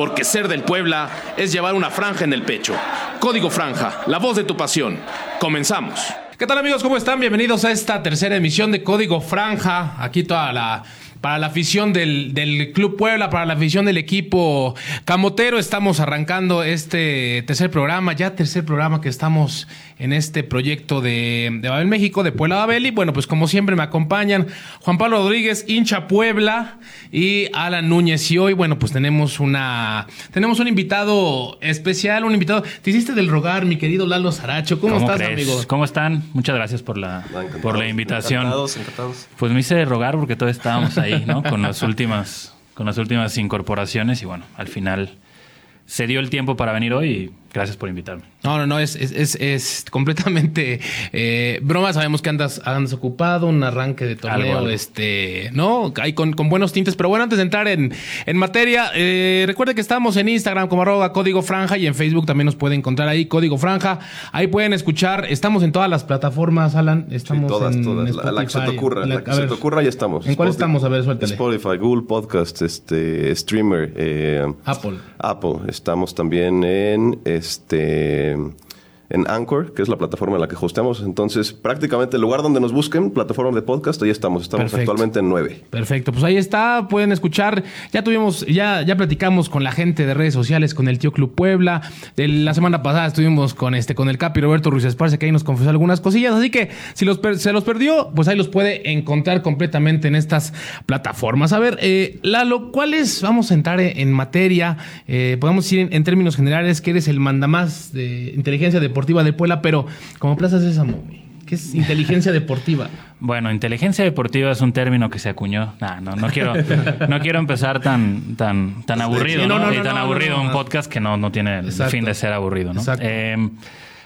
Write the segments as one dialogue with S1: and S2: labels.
S1: porque ser del Puebla es llevar una franja en el pecho. Código Franja, la voz de tu pasión. Comenzamos.
S2: ¿Qué tal amigos? ¿Cómo están? Bienvenidos a esta tercera emisión de Código Franja. Aquí toda la para la afición del, del, Club Puebla, para la afición del equipo Camotero. Estamos arrancando este tercer programa, ya tercer programa que estamos en este proyecto de, de Babel México, de Puebla Babel. Y bueno, pues como siempre me acompañan Juan Pablo Rodríguez, hincha Puebla, y Alan Núñez. Y hoy, bueno, pues tenemos una tenemos un invitado especial, un invitado. Te hiciste del rogar, mi querido Lalo Saracho. ¿Cómo, estás, amigo?
S3: ¿Cómo están? Muchas gracias por la, por la invitación.
S4: Encantados, encantados.
S3: Pues me hice de rogar porque todos estábamos ahí, ¿no? Con las últimas, con las últimas incorporaciones y bueno, al final se dio el tiempo para venir hoy gracias por invitarme.
S2: No, no, no, es, es, es, completamente eh, broma. Sabemos que andas, andas ocupado, un arranque de torneo, este, ¿no? Hay con, con, buenos tintes. Pero bueno, antes de entrar en, en materia, eh, recuerde que estamos en Instagram como arroba código franja y en Facebook también nos puede encontrar ahí código franja. Ahí pueden escuchar. Estamos en todas las plataformas, Alan. Estamos
S4: sí, todas,
S2: en
S4: todas. La, la, que se te ocurra. La, la que se te ocurra, ya estamos.
S2: ¿En cuál estamos? A ver, suéltale.
S4: Spotify, Google Podcast, este, Streamer. Eh,
S2: Apple.
S4: Apple. Estamos también en este en Anchor, que es la plataforma en la que hosteamos. Entonces, prácticamente el lugar donde nos busquen, plataforma de podcast, ahí estamos. Estamos
S2: Perfecto.
S4: actualmente en nueve.
S2: Perfecto, pues ahí está, pueden escuchar. Ya tuvimos, ya, ya platicamos con la gente de redes sociales, con el tío Club Puebla. De la semana pasada estuvimos con este, con el Capi Roberto Ruiz Esparce, que ahí nos confesó algunas cosillas. Así que si los se los perdió, pues ahí los puede encontrar completamente en estas plataformas. A ver, eh, Lalo, ¿cuáles? Vamos a entrar en materia. Eh, podemos decir en, en, términos generales que eres el mandamás de inteligencia deportiva de Puebla, pero como Plaza Sésamo, ¿qué es inteligencia deportiva?
S3: Bueno, inteligencia deportiva es un término que se acuñó. Nah, no, no quiero, no quiero empezar tan, tan, tan aburrido, sí, no, ¿no? y tan aburrido un podcast que no, no tiene Exacto. el fin de ser aburrido, ¿no? Eh,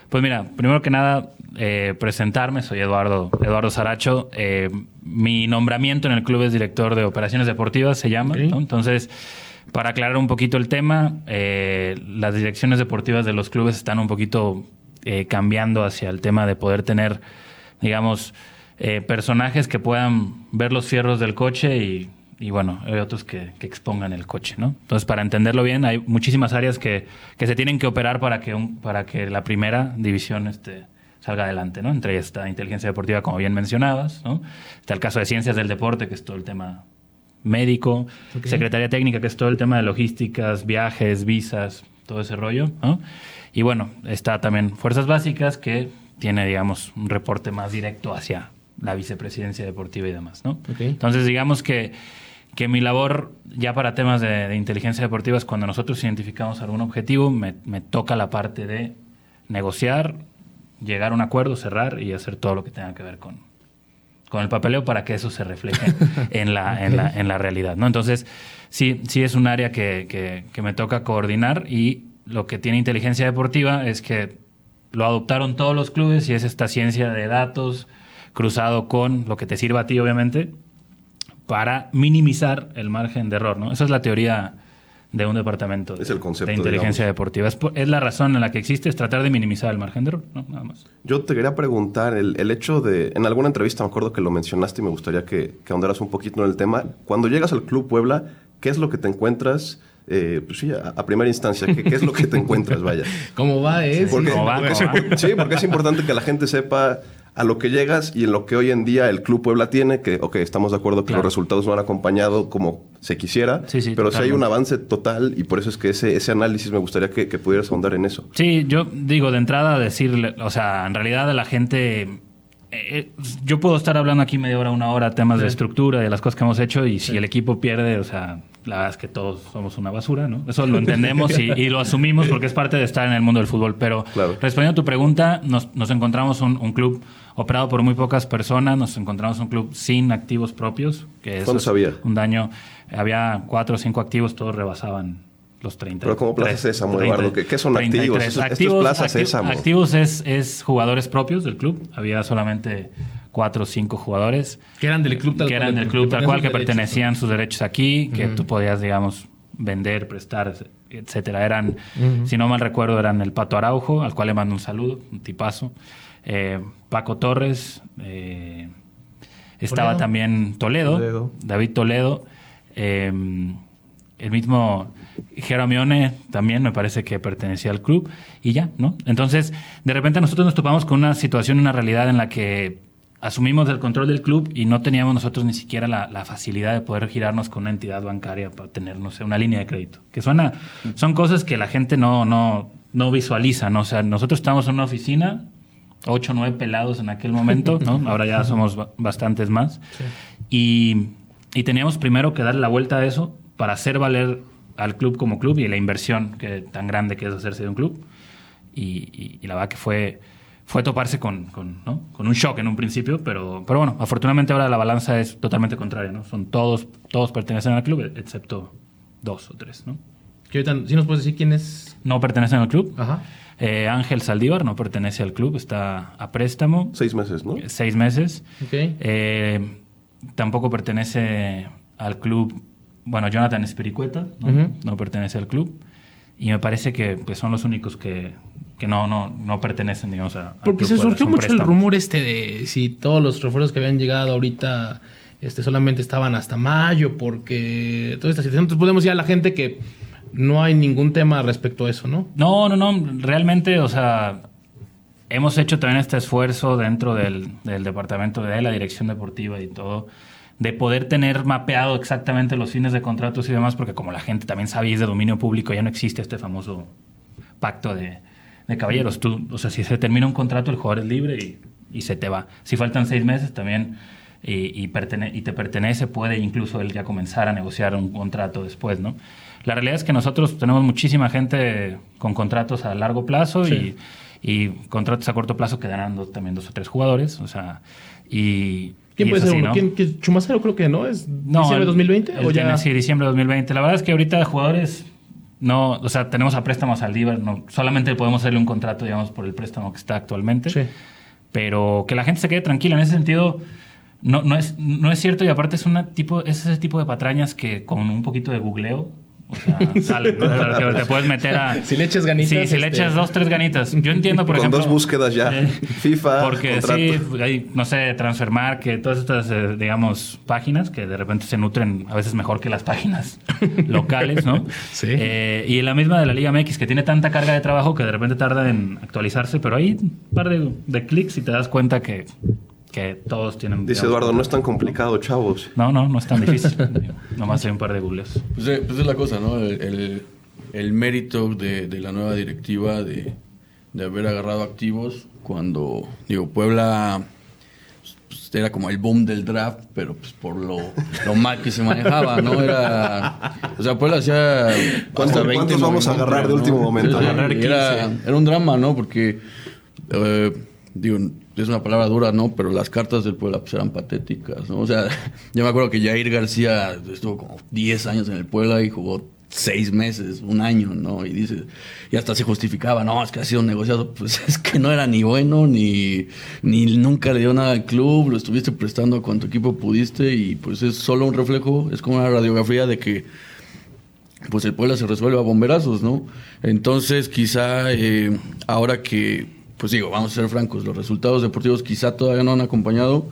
S3: pues mira, primero que nada, eh, presentarme, soy Eduardo, Eduardo Saracho. Eh, mi nombramiento en el club es director de operaciones deportivas, se llama. Entonces, para aclarar un poquito el tema, eh, las direcciones deportivas de los clubes están un poquito eh, cambiando hacia el tema de poder tener, digamos, eh, personajes que puedan ver los fierros del coche y, y bueno, hay otros que, que, expongan el coche, ¿no? Entonces, para entenderlo bien, hay muchísimas áreas que, que se tienen que operar para que, un, para que la primera división este, salga adelante, ¿no? Entre ellas está inteligencia deportiva, como bien mencionabas, ¿no? Está el caso de ciencias del deporte, que es todo el tema médico, okay. secretaría técnica, que es todo el tema de logísticas, viajes, visas, todo ese rollo, ¿no? Y bueno, está también Fuerzas Básicas, que tiene, digamos, un reporte más directo hacia la vicepresidencia deportiva y demás, ¿no?
S2: Okay.
S3: Entonces, digamos que, que mi labor ya para temas de, de, inteligencia deportiva es cuando nosotros identificamos algún objetivo, me, me toca la parte de negociar, llegar a un acuerdo, cerrar y hacer todo lo que tenga que ver con, con el papeleo para que eso se refleje en, la, okay. en, la, en la realidad, ¿no? Entonces, sí, sí es un área que, que, que me toca coordinar y lo que tiene inteligencia deportiva es que lo adoptaron todos los clubes y es esta ciencia de datos cruzado con lo que te sirva a ti, obviamente, para minimizar el margen de error, ¿no? Esa es la teoría de un departamento de,
S4: es el concepto,
S3: de inteligencia
S4: digamos.
S3: deportiva. Es, es, la razón en la que existe, es tratar de minimizar el margen de error, ¿no? Nada más.
S4: Yo te quería preguntar, el, el, hecho de, en alguna entrevista me acuerdo que lo mencionaste y me gustaría que, que ahondaras un poquito en el tema. Cuando llegas al Club Puebla, ¿qué es lo que te encuentras? Eh, pues sí, a, a, primera instancia, ¿qué, ¿qué, es lo que te encuentras? Vaya.
S2: ¿Cómo va?
S4: Porque,
S3: ¿Cómo va?
S4: Porque,
S3: ¿Cómo va?
S4: Sí, porque es importante que la gente sepa a lo que llegas y en lo que hoy en día el Club Puebla tiene, que, ok, estamos de acuerdo que claro. los resultados no han acompañado como se quisiera,
S3: sí, sí,
S4: pero sí hay un avance total y por eso es que ese, ese análisis me gustaría que, que pudieras ahondar en eso.
S3: Sí, yo digo, de entrada decirle, o sea, en realidad la gente eh, yo puedo estar hablando aquí media hora, una hora, temas sí. de estructura, de las cosas que hemos hecho, y sí. si el equipo pierde, o sea, la verdad es que todos somos una basura, ¿no? Eso lo entendemos y, y, lo asumimos porque es parte de estar en el mundo del fútbol. Pero
S4: claro.
S3: respondiendo a tu pregunta, nos, nos encontramos un, un, club operado por muy pocas personas, nos encontramos un club sin activos propios, que es
S4: sabía?
S3: un daño. Había cuatro o cinco activos, todos rebasaban los 30.
S4: Pero como Plaza Sésamo, Eduardo, ¿qué, ¿qué, son 33. activos? Esto,
S3: activos,
S4: esto es Plaza
S3: acti
S4: Sésamo.
S3: Activos es, es, jugadores propios del club. Había solamente cuatro o cinco jugadores.
S2: Que eran del club tal
S3: que
S2: cual.
S3: eran del club tal cual, que
S2: derechos,
S3: pertenecían sus derechos aquí, que uh -huh. tú podías, digamos, vender, prestar, etcétera. Eran, uh -huh. si no mal recuerdo, eran el Pato Araujo, al cual le mando un saludo, un tipazo. Eh, Paco Torres, eh, estaba
S2: Toledo.
S3: también Toledo,
S2: Toledo,
S3: David Toledo, eh, el mismo Jeremione también me parece que pertenecía al club y ya, ¿no? Entonces, de repente nosotros nos topamos con una situación, una realidad en la que asumimos el control del club y no teníamos nosotros ni siquiera la, facilidad de poder girarnos con una entidad bancaria para tener, no sé, una línea de crédito. Que suena, son cosas que la gente no, no, no visualiza, ¿no? O sea, nosotros estamos en una oficina, ocho o nueve pelados en aquel momento, ¿no? Ahora ya somos bastantes más. Y, y teníamos primero que darle la vuelta a eso para hacer valer al club como club y la inversión que tan grande que es hacerse de un club. Y, y la verdad que fue fue toparse con, con, ¿no? con, un shock en un principio, pero, pero bueno, afortunadamente ahora la balanza es totalmente contraria, ¿no? Son todos, todos pertenecen al club, excepto dos o tres, ¿no?
S2: ¿Sí nos puedes decir quién es?
S3: No pertenecen al club. Ajá. Eh, Ángel Saldívar no pertenece al club, está a préstamo.
S4: Seis meses, ¿no?
S3: Seis meses. Okay. Eh, tampoco pertenece al club, bueno, Jonathan Espiricueta, ¿no? no pertenece al club. Y me parece que pues, son los únicos que, que no, no, no pertenecen, digamos, a...
S2: Porque se surgió mucho el rumor este de si todos los refuerzos que habían llegado ahorita este, solamente estaban hasta mayo, porque toda esta situación... Entonces podemos decir a la gente que no hay ningún tema respecto a eso, ¿no?
S3: No, no, no, realmente, o sea, hemos hecho también este esfuerzo dentro del, del departamento de la dirección deportiva y todo, de poder tener mapeado exactamente los fines de contratos y demás, porque como la gente también sabe y es de dominio público, ya no existe este famoso pacto de de caballeros. Tú, o sea, si se termina un contrato, el jugador es libre y, y se te va. Si faltan seis meses también y, y, y, te pertenece, puede incluso él ya comenzar a negociar un contrato después, ¿no? La realidad es que nosotros tenemos muchísima gente con contratos a largo plazo y, y, contratos a corto plazo que darán también dos o tres jugadores, o sea, y...
S2: ¿Quién puede ser uno? ¿Quién, Chumacero creo que no, es diciembre de 2020
S3: o ya... Sí, diciembre de 2020. La verdad es que ahorita jugadores no, o sea, tenemos a préstamos al Diver, no, solamente podemos hacerle un contrato, digamos, por el préstamo que está actualmente. Sí. Pero que la gente se quede tranquila. En ese sentido, no, no, es, no es cierto y aparte es, una tipo, es ese tipo de patrañas que con un poquito de googleo o sea, sale, te puedes meter a...
S2: Si le echas ganitas.
S3: Sí, si le este, echas dos, tres ganitas. Yo entiendo, por ejemplo...
S4: Con dos búsquedas ya. Eh,
S3: FIFA, Porque sí, hay, no sé, que todas estas, eh, digamos, páginas que de repente se nutren a veces mejor que las páginas locales, ¿no? Sí. Eh, y la misma de la Liga MX, que tiene tanta carga de trabajo que de repente tarda en actualizarse, pero hay un par de, de clics y te das cuenta que que todos tienen...
S4: Dice Eduardo, no es tan complicado, chavos.
S3: No, no, no es tan difícil. Nomás hay un par de googles.
S5: Pues, eh, pues, es la cosa, ¿no? El, el, mérito de, de, la nueva directiva de, de, haber agarrado activos cuando, digo, Puebla pues, era como el boom del draft, pero pues por lo, lo mal que se manejaba, ¿no? Era... O sea, Puebla hacía...
S4: ¿Cuántos, ¿cuántos vamos a agarrar de último momento?
S5: Era, era, un drama, ¿no? Porque... Eh, digo, es una palabra dura, ¿no? Pero las cartas del Puebla pues, eran patéticas, ¿no? O sea, yo me acuerdo que Jair García estuvo como 10 años en el Puebla y jugó 6 meses, un año, ¿no? Y dice, y hasta se justificaba, no, es que ha sido un negociado. Pues es que no era ni bueno, ni, ni nunca le dio nada al club, lo estuviste prestando cuanto equipo pudiste y pues es solo un reflejo, es como una radiografía de que pues el Puebla se resuelve a bomberazos, ¿no? Entonces, quizá eh, ahora que pues digo, vamos a ser francos, los resultados deportivos quizá todavía no han acompañado,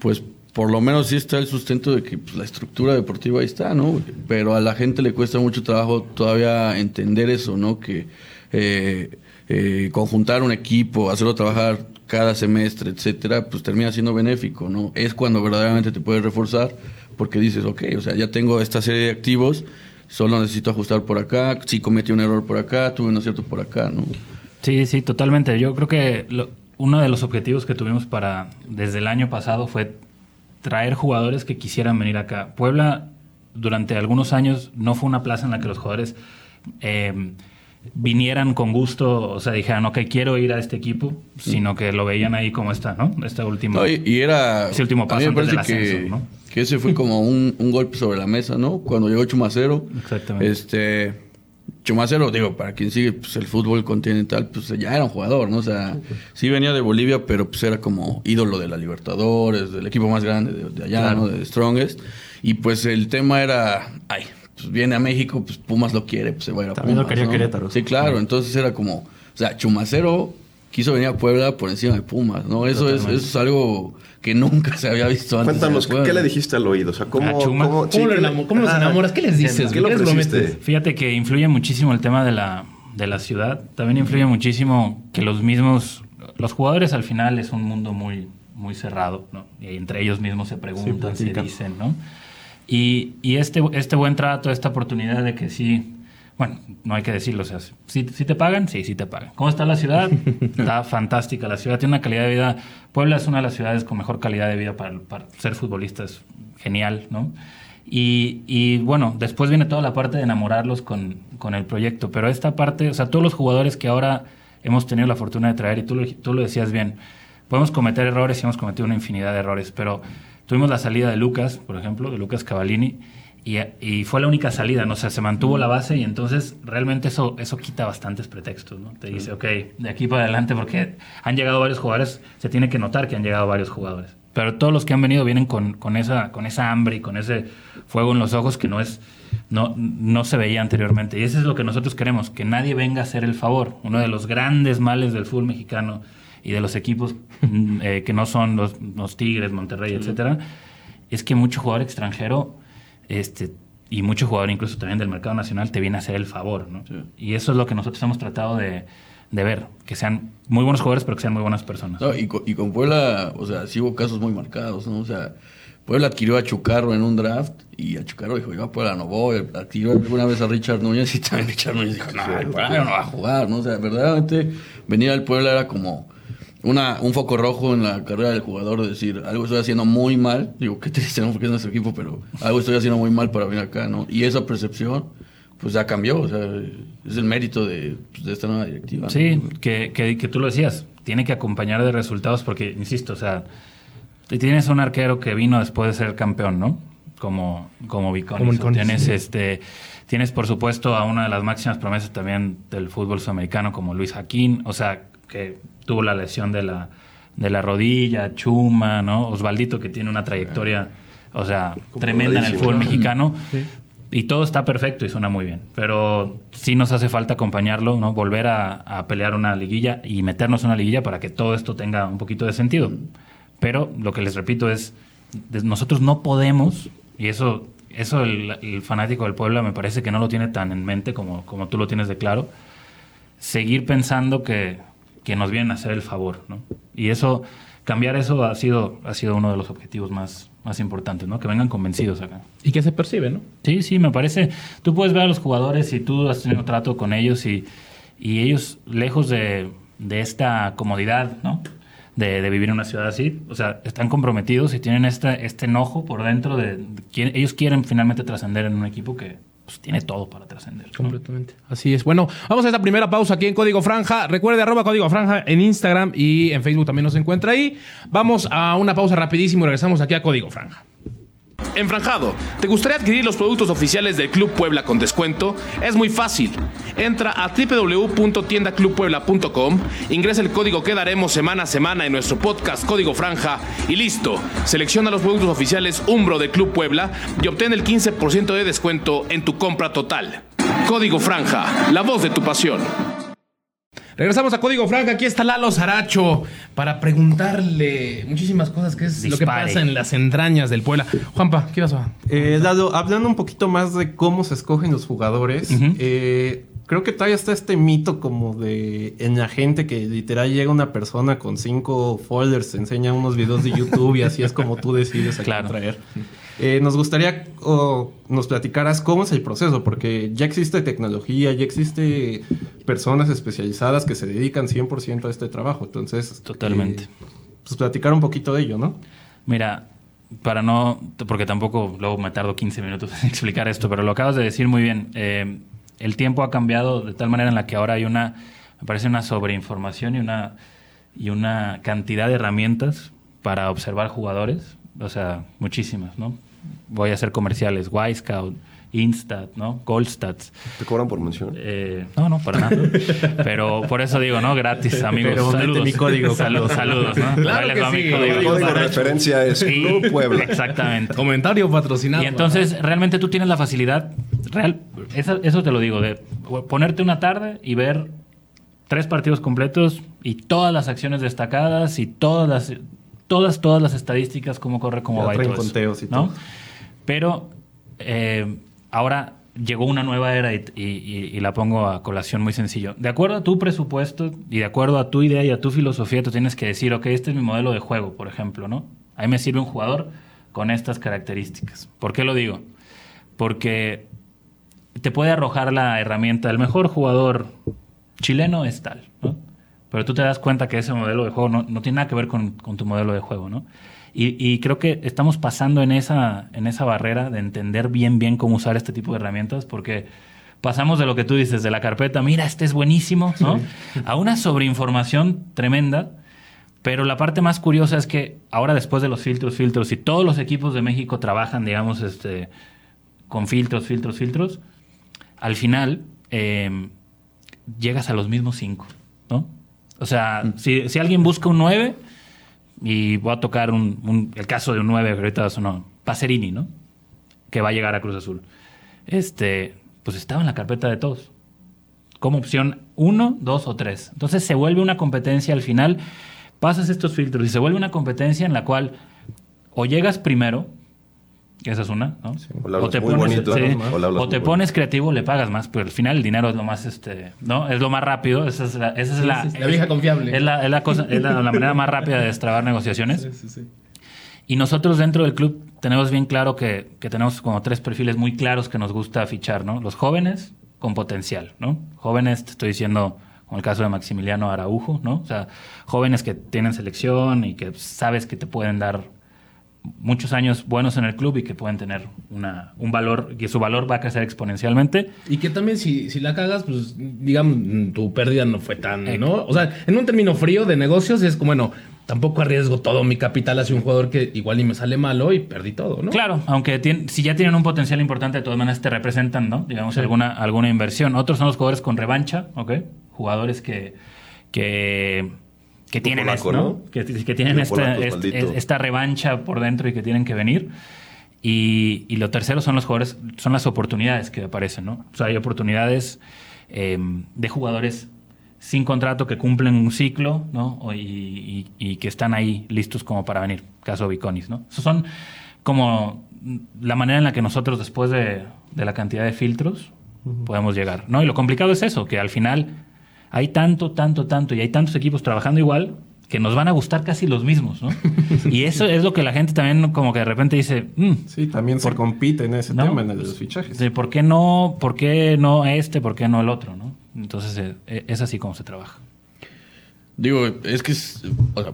S5: pues por lo menos sí está el sustento de que pues, la estructura deportiva ahí está, ¿no? Pero a la gente le cuesta mucho trabajo todavía entender eso, ¿no? Que eh, eh, conjuntar un equipo, hacerlo trabajar cada semestre, etcétera, pues termina siendo benéfico, ¿no? Es cuando verdaderamente te puedes reforzar porque dices, ok, o sea, ya tengo esta serie de activos, solo necesito ajustar por acá, si cometí un error por acá, tuve un acierto por acá, ¿no?
S3: Sí, sí, totalmente. Yo creo que uno de los objetivos que tuvimos para desde el año pasado fue traer jugadores que quisieran venir acá. Puebla durante algunos años no fue una plaza en la que los jugadores eh, vinieran con gusto, o sea, dijeran, ok, quiero ir a este equipo, sino que lo veían ahí como está, ¿no? Este último,
S5: y, era,
S3: ese último paso antes del ascenso,
S5: que, ¿no? que ese fue como un, un, golpe sobre la mesa, ¿no? Cuando llegó Chumacero.
S3: Exactamente.
S5: Este Chumacero, digo, para quien sigue pues, el fútbol continental, pues ya era un jugador, ¿no? O sea, sí venía de Bolivia, pero pues era como ídolo de la Libertadores, del equipo más grande de, allá, ¿no? De Strongest. Y pues el tema era, ay, pues viene a México, pues Pumas lo quiere, pues se va a ir a
S3: También
S5: Pumas.
S3: lo quería Querétaro.
S5: Sí, claro, entonces era como, o sea, Chumacero quiso venir a Puebla por encima de Pumas, ¿no? Eso es, eso es algo que nunca se había visto antes.
S4: Cuéntanos, ¿qué le dijiste al oído? O sea, ¿cómo,
S2: ¿Cómo, ¿Cómo, los enamoras? ¿Qué les dices?
S4: ¿Qué, lo
S3: Fíjate que influye muchísimo el tema de la, de la ciudad. También influye muchísimo que los mismos... Los jugadores al final es un mundo muy, muy cerrado, ¿no? Y entre ellos mismos se preguntan, se dicen, ¿no? Y, y este, este buen trato, esta oportunidad de que sí bueno, no hay que decirlo, o sea, si, te pagan, sí, sí te pagan. ¿Cómo está la ciudad? está fantástica. La ciudad tiene una calidad de vida. Puebla es una de las ciudades con mejor calidad de vida para, ser futbolista, es genial, ¿no? Y, bueno, después viene toda la parte de enamorarlos con, el proyecto, pero esta parte, o sea, todos los jugadores que ahora hemos tenido la fortuna de traer, y tú tú lo decías bien, podemos cometer errores y hemos cometido una infinidad de errores, pero tuvimos la salida de Lucas, por ejemplo, de Lucas Cavallini, y, fue la única salida, ¿no? O sea, se mantuvo la base y entonces realmente eso, eso quita bastantes pretextos, ¿no? Te dice, ok, de aquí para adelante, porque han llegado varios jugadores, se tiene que notar que han llegado varios jugadores. Pero todos los que han venido vienen con, con, esa, con esa hambre y con ese fuego en los ojos que no, es, no, no se veía anteriormente. Y eso es lo que nosotros queremos, que nadie venga a hacer el favor. Uno de los grandes males del fútbol mexicano y de los equipos mm, eh, que no son los, los Tigres, Monterrey, etcétera, es que mucho jugador extranjero este, y mucho jugador incluso también del mercado nacional te viene a hacer el favor, ¿no? Y eso es lo que nosotros hemos tratado de, ver, que sean muy buenos jugadores, pero que sean muy buenas personas.
S5: y, con, Puebla, o sea, sí hubo casos muy marcados, ¿no? O sea, Puebla adquirió a Chucarro en un draft y a Chucarro dijo, yo a Puebla no voy. Adquirió alguna vez a Richard Núñez y también Richard Núñez dijo, no, Puebla no va a jugar, ¿no? O sea, verdaderamente venir al Puebla era como una, un foco rojo en la carrera del jugador, de decir, algo estoy haciendo muy mal, digo, qué triste, ¿no? Porque es nuestro equipo, pero algo estoy haciendo muy mal para venir acá, ¿no? Y esa percepción, pues ya cambió, o sea, es el mérito de, pues, esta nueva directiva.
S3: Sí, que, que, que, tú lo decías, tiene que acompañar de resultados, porque, insisto, o sea, tienes un arquero que vino después de ser campeón, ¿no? Como, como Tienes, este, tienes, por supuesto, a una de las máximas promesas también del fútbol sudamericano, como Luis Jaquín, o sea, que tuvo la lesión de la, de la rodilla, Chuma, ¿no? Osvaldito, que tiene una trayectoria, o sea, tremenda en el fútbol mexicano. Y todo está perfecto y suena muy bien. Pero sí nos hace falta acompañarlo, ¿no? Volver a, pelear una liguilla y meternos en una liguilla para que todo esto tenga un poquito de sentido. Pero lo que les repito es, nosotros no podemos, y eso, eso el, fanático del pueblo me parece que no lo tiene tan en mente como, como tú lo tienes de claro, seguir pensando que que nos vienen a hacer el favor, ¿no? Y eso, cambiar eso ha sido, ha sido uno de los objetivos más, más importantes, ¿no? Que vengan convencidos acá.
S2: Y que se percibe, ¿no?
S3: Sí, sí, me parece. Tú puedes ver a los jugadores y tú has tenido trato con ellos y, y ellos, lejos de, de esta comodidad, ¿no? De, de, vivir en una ciudad así, o sea, están comprometidos y tienen este, este enojo por dentro de, de ellos quieren finalmente trascender en un equipo que, pues, tiene todo para trascender.
S2: Completamente. Así es. Bueno, vamos a esta primera pausa aquí en Código Franja. Recuerde arroba Código Franja en Instagram y en Facebook también nos encuentra ahí. Vamos a una pausa rapidísimo y regresamos aquí a Código Franja.
S1: Enfranjado, ¿te gustaría adquirir los productos oficiales del Club Puebla con descuento? Es muy fácil. Entra a www.tiendaclubpuebla.com, ingresa el código que daremos semana a semana en nuestro podcast Código Franja y listo. Selecciona los productos oficiales Umbro de Club Puebla y obtén el 15% de descuento en tu compra total. Código Franja, la voz de tu pasión.
S2: Regresamos a Código Franca. Aquí está Lalo Zaracho para preguntarle muchísimas cosas, que es lo que pasa en las entrañas del Puebla. Juanpa, ¿qué vas a
S6: eh, Lalo, hablando un poquito más de cómo se escogen los jugadores, eh, creo que todavía está este mito como de en la gente que literal llega una persona con cinco folders, enseña unos videos de YouTube y así es como tú decides a claro. traer. Eh, nos gustaría o nos platicaras cómo es el proceso, porque ya existe tecnología, ya existe personas especializadas que se dedican 100% a este trabajo. Entonces,
S3: totalmente.
S6: Eh, pues platicar un poquito de ello, ¿no?
S3: Mira, para no, porque tampoco luego me tardo 15 minutos en explicar esto, pero lo acabas de decir muy bien. Eh, el tiempo ha cambiado de tal manera en la que ahora hay una, me parece una sobreinformación y una, y una cantidad de herramientas para observar jugadores o sea, muchísimas, ¿no? Voy a hacer comerciales, Scout, Instat, ¿no? Goldstats.
S4: ¿Te cobran por mención?
S3: Eh, no, no, para nada. Pero por eso digo, ¿no? Gratis, amigos. Pero saludos.
S6: mi código.
S3: Saludos, saludos, ¿no?
S2: Claro que sí.
S4: El código de referencia es Club Puebla.
S3: Exactamente.
S2: Comentario patrocinado.
S3: Y entonces, realmente tú tienes la facilidad, real, eso, eso te lo digo, de ponerte una tarde y ver tres partidos completos y todas las acciones destacadas y todas las todas todas las estadísticas cómo corre cómo va y todo ¿no? Pero eh, ahora llegó una nueva era y, la pongo a colación muy sencillo. De acuerdo a tu presupuesto y de acuerdo a tu idea y a tu filosofía, tú tienes que decir, ok, este es mi modelo de juego, por ejemplo, ¿no? Ahí me sirve un jugador con estas características. ¿Por qué lo digo? Porque te puede arrojar la herramienta, el mejor jugador chileno es tal, ¿no? Pero tú te das cuenta que ese modelo de juego no, tiene nada que ver con, con tu modelo de juego, ¿no? Y, creo que estamos pasando en esa, en esa barrera de entender bien, bien cómo usar este tipo de herramientas, porque pasamos de lo que tú dices, de la carpeta, mira, este es buenísimo, ¿no? A una sobreinformación tremenda. Pero la parte más curiosa es que ahora después de los filtros, filtros, y todos los equipos de México trabajan, digamos, este, con filtros, filtros, filtros, al final em, llegas a los mismos cinco, ¿no? O sea, mm. si, si alguien busca un 9, y voy a tocar un, el caso de un 9 que ahorita sonó, Pacerini, ¿no? Que va a llegar a Cruz Azul. Este, pues estaba en la carpeta de todos. Como opción 1, 2 o 3. Entonces se vuelve una competencia al final, pasas estos filtros y se vuelve una competencia en la cual o llegas primero, esa es una, ¿no? o, te pones, o, te pones, creativo, le pagas más, pero al final el dinero es lo más, este, ¿no? Es lo más rápido, esa es la, esa es la,
S2: la vieja confiable.
S3: Es la, es la cosa, es la, manera más rápida de destrabar negociaciones. Y nosotros dentro del club tenemos bien claro que, que, tenemos como tres perfiles muy claros que nos gusta fichar, ¿no? Los jóvenes con potencial, ¿no? Jóvenes, te estoy diciendo, como el caso de Maximiliano Araujo, ¿no? O sea, jóvenes que tienen selección y que sabes que te pueden dar muchos años buenos en el club y que pueden tener una, un valor, que su valor va a crecer exponencialmente.
S2: Y que también si, si la cagas, pues digamos, tu pérdida no fue tan, ¿no? O sea, en un término frío de negocios es como, bueno, tampoco arriesgo todo mi capital hacia un jugador que igual y me sale malo y perdí todo, ¿no?
S3: Claro, aunque si ya tienen un potencial importante, de todas maneras te representan, ¿no? Digamos, alguna, alguna inversión. Otros son los jugadores con revancha, ¿ok? Jugadores que... que que tienen, que, tienen esta, revancha por dentro y que tienen que venir. Y, lo tercero son los jugadores, son las oportunidades que aparecen, ¿no? O sea, hay oportunidades eh, de jugadores sin contrato que cumplen un ciclo, ¿no? Y, que están ahí listos como para venir. Caso Viconis, ¿no? Eso son como la manera en la que nosotros, después de, la cantidad de filtros, podemos llegar, ¿no? Y lo complicado es eso, que al final hay tanto, tanto, tanto y hay tantos equipos trabajando igual que nos van a gustar casi los mismos, ¿no? y eso es lo que la gente también como que de repente dice... Mm,
S6: sí, también se compite en ese tema, en el de los fichajes.
S3: ¿Por qué no, por qué no este, por qué no el otro, no? Entonces eh, eh, es así como se trabaja.
S5: Digo, es que,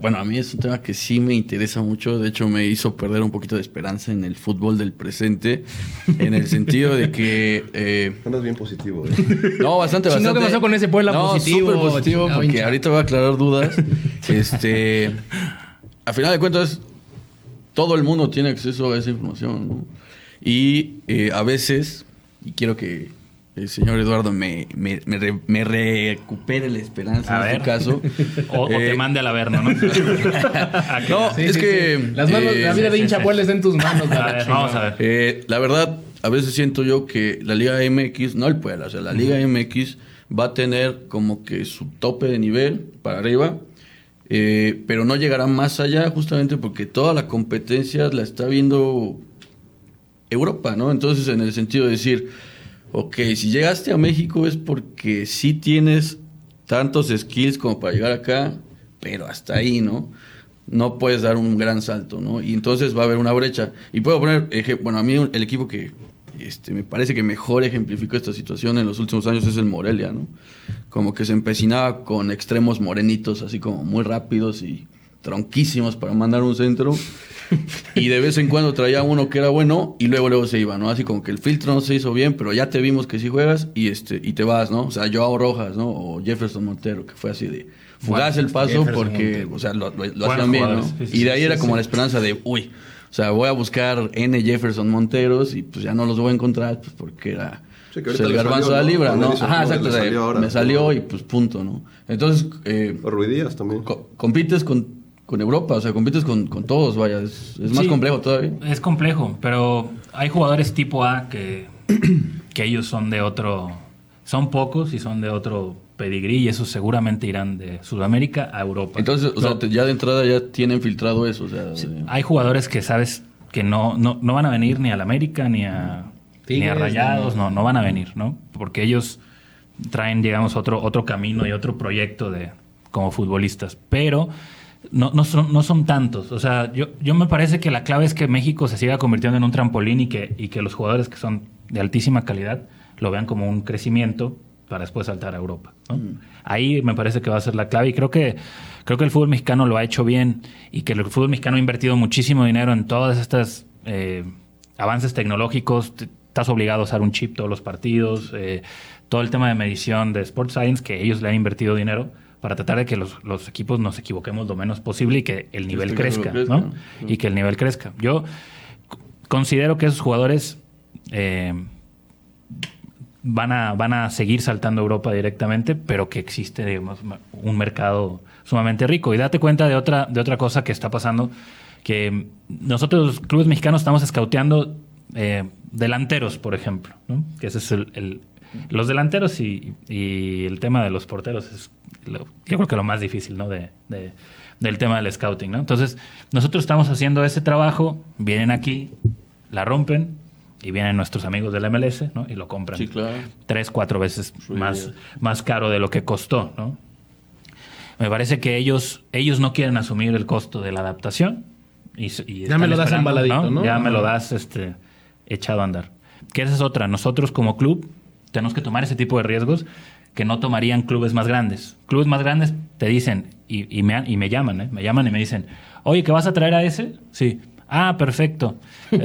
S5: bueno, a mí es un tema que sí me interesa mucho. De hecho, me hizo perder un poquito de esperanza en el fútbol del presente, en el sentido de que...
S4: Eh, bien positivo. ¿eh?
S5: No, bastante, bastante.
S2: ¿Qué pasó con ese Puebla
S5: no,
S2: positivo?
S5: Súper positivo, porque ahorita voy a aclarar dudas. este, a final de cuentas, todo el mundo tiene acceso a esa información, ¿no? Y eh, a veces, y quiero que el señor Eduardo me, me, me, recupere la esperanza en este caso.
S3: o, te eh, mande al Averno, ¿no?
S5: no, es que...
S2: Las manos, la vida de hincha está en tus manos.
S3: A ver, vamos a ver.
S5: Eh, la verdad, a veces siento yo que la Liga MX, no el Puebla, o sea, la Liga MX va a tener como que su tope de nivel para arriba, eh, pero no llegará más allá justamente porque toda la competencia la está viendo Europa, ¿no? Entonces, en el sentido de decir ok, si llegaste a México es porque sí tienes tantos skills como para llegar acá, pero hasta ahí, ¿no? No puedes dar un gran salto, ¿no? Y entonces va a haber una brecha. Y puedo poner, bueno, a mí el equipo que este, me parece que mejor ejemplificó esta situación en los últimos años es el Morelia, ¿no? Como que se empecinaba con extremos morenitos, así como muy rápidos y tronquísimos para mandar un centro y de vez en cuando traía uno que era bueno y luego luego se iba, ¿no? Así como que el filtro no se hizo bien, pero ya te vimos que sí juegas y este y te vas, ¿no? O sea, Joao Rojas, ¿no? O Jefferson Montero, que fue así de fugaz el paso porque, o sea, lo, hacían bien, ¿no? y de ahí era como la esperanza de, uy, o sea, voy a buscar N Jefferson Monteros y pues ya no los voy a encontrar pues porque era pues, el garbanzo de la libra, ¿no? Ajá, exacto. me salió y pues punto, ¿no? Entonces... Eh,
S4: Ruidías también.
S5: compites con con Europa, o sea, compites con, todos, vaya, es, más complejo todavía.
S3: Es complejo, pero hay jugadores tipo A que, que ellos son de otro, son pocos y son de otro pedigrí y eso seguramente irán de Sudamérica a Europa.
S5: Entonces, o sea, ya de entrada ya tienen filtrado eso. O sea,
S3: Hay jugadores que sabes que no, no, no van a venir ni al América ni a, ni a Rayados, no, no van a venir, ¿no? Porque ellos traen, digamos, otro, otro camino y otro proyecto de como futbolistas. Pero no, no, son, no son tantos. O sea, yo, yo me parece que la clave es que México se siga convirtiendo en un trampolín y que, y que los jugadores que son de altísima calidad lo vean como un crecimiento para después saltar a Europa. Mm. Ahí me parece que va a ser la clave y creo que, creo que el fútbol mexicano lo ha hecho bien y que el fútbol mexicano ha invertido muchísimo dinero en todas estas eh, avances tecnológicos. Estás obligado a usar un chip todos los partidos, eh, todo el tema de medición de Sports Science, que ellos le han invertido dinero para tratar de que los, equipos nos equivoquemos lo menos posible y que el nivel crezca, ¿no? Y que el nivel crezca. Yo considero que esos jugadores eh, van, a, van a seguir saltando a Europa directamente, pero que existe digamos, un mercado sumamente rico. Y date cuenta de otra, de otra cosa que está pasando, que nosotros los clubes mexicanos estamos escauteando eh, delanteros, por ejemplo, ¿no? que ese es el, los delanteros y, el tema de los porteros es yo creo que lo más difícil, ¿no? De, del tema del scouting, ¿no? Entonces, nosotros estamos haciendo ese trabajo, vienen aquí, la rompen y vienen nuestros amigos del MLS, ¿no? Y lo compran.
S5: Sí, claro.
S3: Tres, cuatro veces más, más caro de lo que costó, ¿no? Me parece que ellos, ellos no quieren asumir el costo de la adaptación. Y,
S2: ya me lo das embaladito, ¿no?
S3: Ya me lo das este, echado a andar. Que esa es otra. Nosotros como club tenemos que tomar ese tipo de riesgos que no tomarían clubes más grandes. Clubes más grandes te dicen, y, me, y me llaman, ¿eh? me llaman y me dicen, oye, ¿que vas a traer a ese? Sí. Ah, perfecto.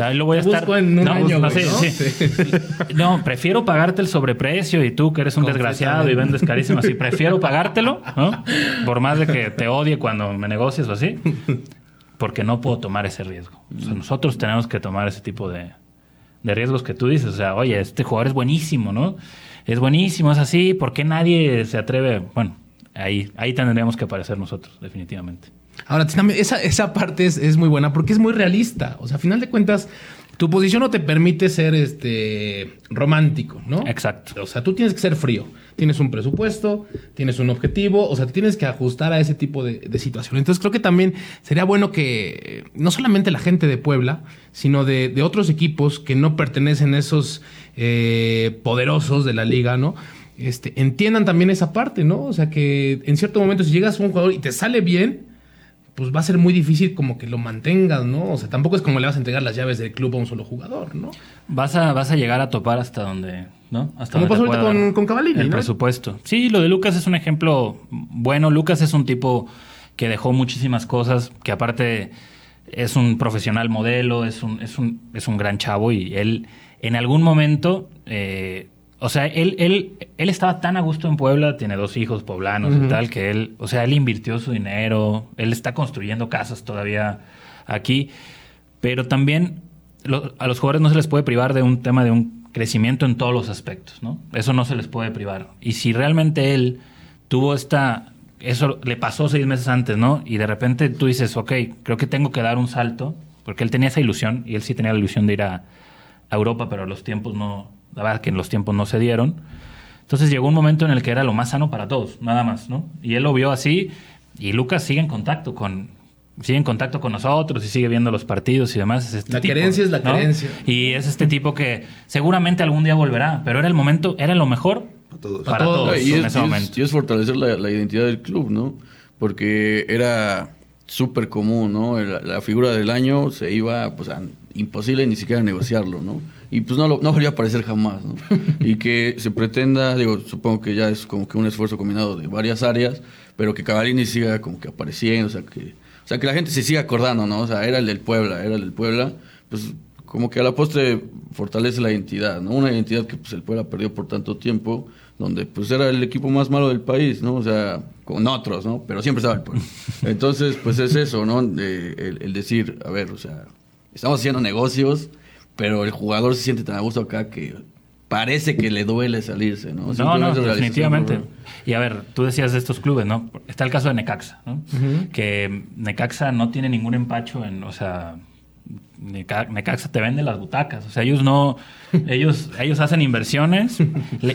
S3: Ahí lo voy a estar.
S2: En un
S3: no,
S2: año,
S3: no, no, prefiero pagarte el sobreprecio y tú que eres un desgraciado y vendes carísimo así, prefiero pagártelo, ¿no? Por más de que te odie cuando me negocies o así, porque no puedo tomar ese riesgo. nosotros tenemos que tomar ese tipo de, de riesgos que tú dices. O sea, oye, este jugador es buenísimo, ¿no? Es buenísimo, es así, ¿por qué nadie se atreve? Bueno, ahí, ahí tendríamos que aparecer nosotros, definitivamente.
S2: Ahora, esa, esa parte es, es, muy buena porque es muy realista. O sea, a final de cuentas, tu posición no te permite ser este romántico, ¿no?
S3: Exacto.
S2: O sea, tú tienes que ser frío. Tienes un presupuesto, tienes un objetivo, o sea, te tienes que ajustar a ese tipo de, de situación. Entonces, creo que también sería bueno que no solamente la gente de Puebla, sino de, de otros equipos que no pertenecen a esos eh, poderosos de la liga, ¿no? Este, entiendan también esa parte, ¿no? O sea, que en cierto momento, si llegas a un jugador y te sale bien, pues va a ser muy difícil como que lo mantengas, ¿no? O sea, tampoco es como le vas a entregar las llaves del club a un solo jugador, ¿no?
S3: Vas a, vas a llegar a topar hasta donde, ¿no? Hasta
S2: como pasó ahorita con, con Cavallini,
S3: El presupuesto. Sí, lo de Lucas es un ejemplo bueno. Lucas es un tipo que dejó muchísimas cosas, que aparte es un profesional modelo, es un, es un, es un gran chavo y él en algún momento... Eh, o sea, él, él, él estaba tan a gusto en Puebla, tiene dos hijos poblanos y tal, que él, o sea, él invirtió su dinero, él está construyendo casas todavía aquí, pero también a los jugadores no se les puede privar de un tema de un crecimiento en todos los aspectos, ¿no? Eso no se les puede privar. Y si realmente él tuvo esta, eso le pasó seis meses antes, ¿no? Y de repente tú dices, ok, creo que tengo que dar un salto, porque él tenía esa ilusión y él sí tenía la ilusión de ir a, a Europa, pero los tiempos no, la verdad que en los tiempos no se dieron. Entonces llegó un momento en el que era lo más sano para todos, nada más, ¿no? Y él lo vio así y Lucas sigue en contacto con sigue en contacto con nosotros y sigue viendo los partidos y demás.
S2: Este la querencia es la querencia.
S3: Y es este tipo que seguramente algún día volverá, pero era el momento, era lo mejor para todos,
S5: y
S3: en
S5: ese momento. y es fortalecer la, identidad del club, ¿no? Porque era súper común, ¿no? La, figura del año se iba, pues, imposible ni siquiera negociarlo, ¿no? y pues no, lo, no volvió a aparecer jamás, ¿no? y que se pretenda, digo, supongo que ya es como que un esfuerzo combinado de varias áreas, pero que Cavallini siga como que apareciendo, o sea, que, o sea, que la gente se siga acordando, ¿no? O sea, era el del Puebla, era el del Puebla, pues como que a la postre fortalece la identidad, ¿no? Una identidad que pues el Puebla perdió por tanto tiempo, donde pues era el equipo más malo del país, ¿no? O sea, con otros, ¿no? Pero siempre estaba el Puebla. Entonces, pues es eso, ¿no? el decir, a ver, o sea, estamos haciendo negocios, pero el jugador se siente tan a gusto acá que parece que le duele salirse, ¿no?
S3: No, no, definitivamente. Y a ver, tú decías de estos clubes, ¿no? Está el caso de Necaxa, ¿no? Que Necaxa no tiene ningún empacho en, o sea, Necaxa te vende las butacas. O sea, ellos no, ellos, ellos hacen inversiones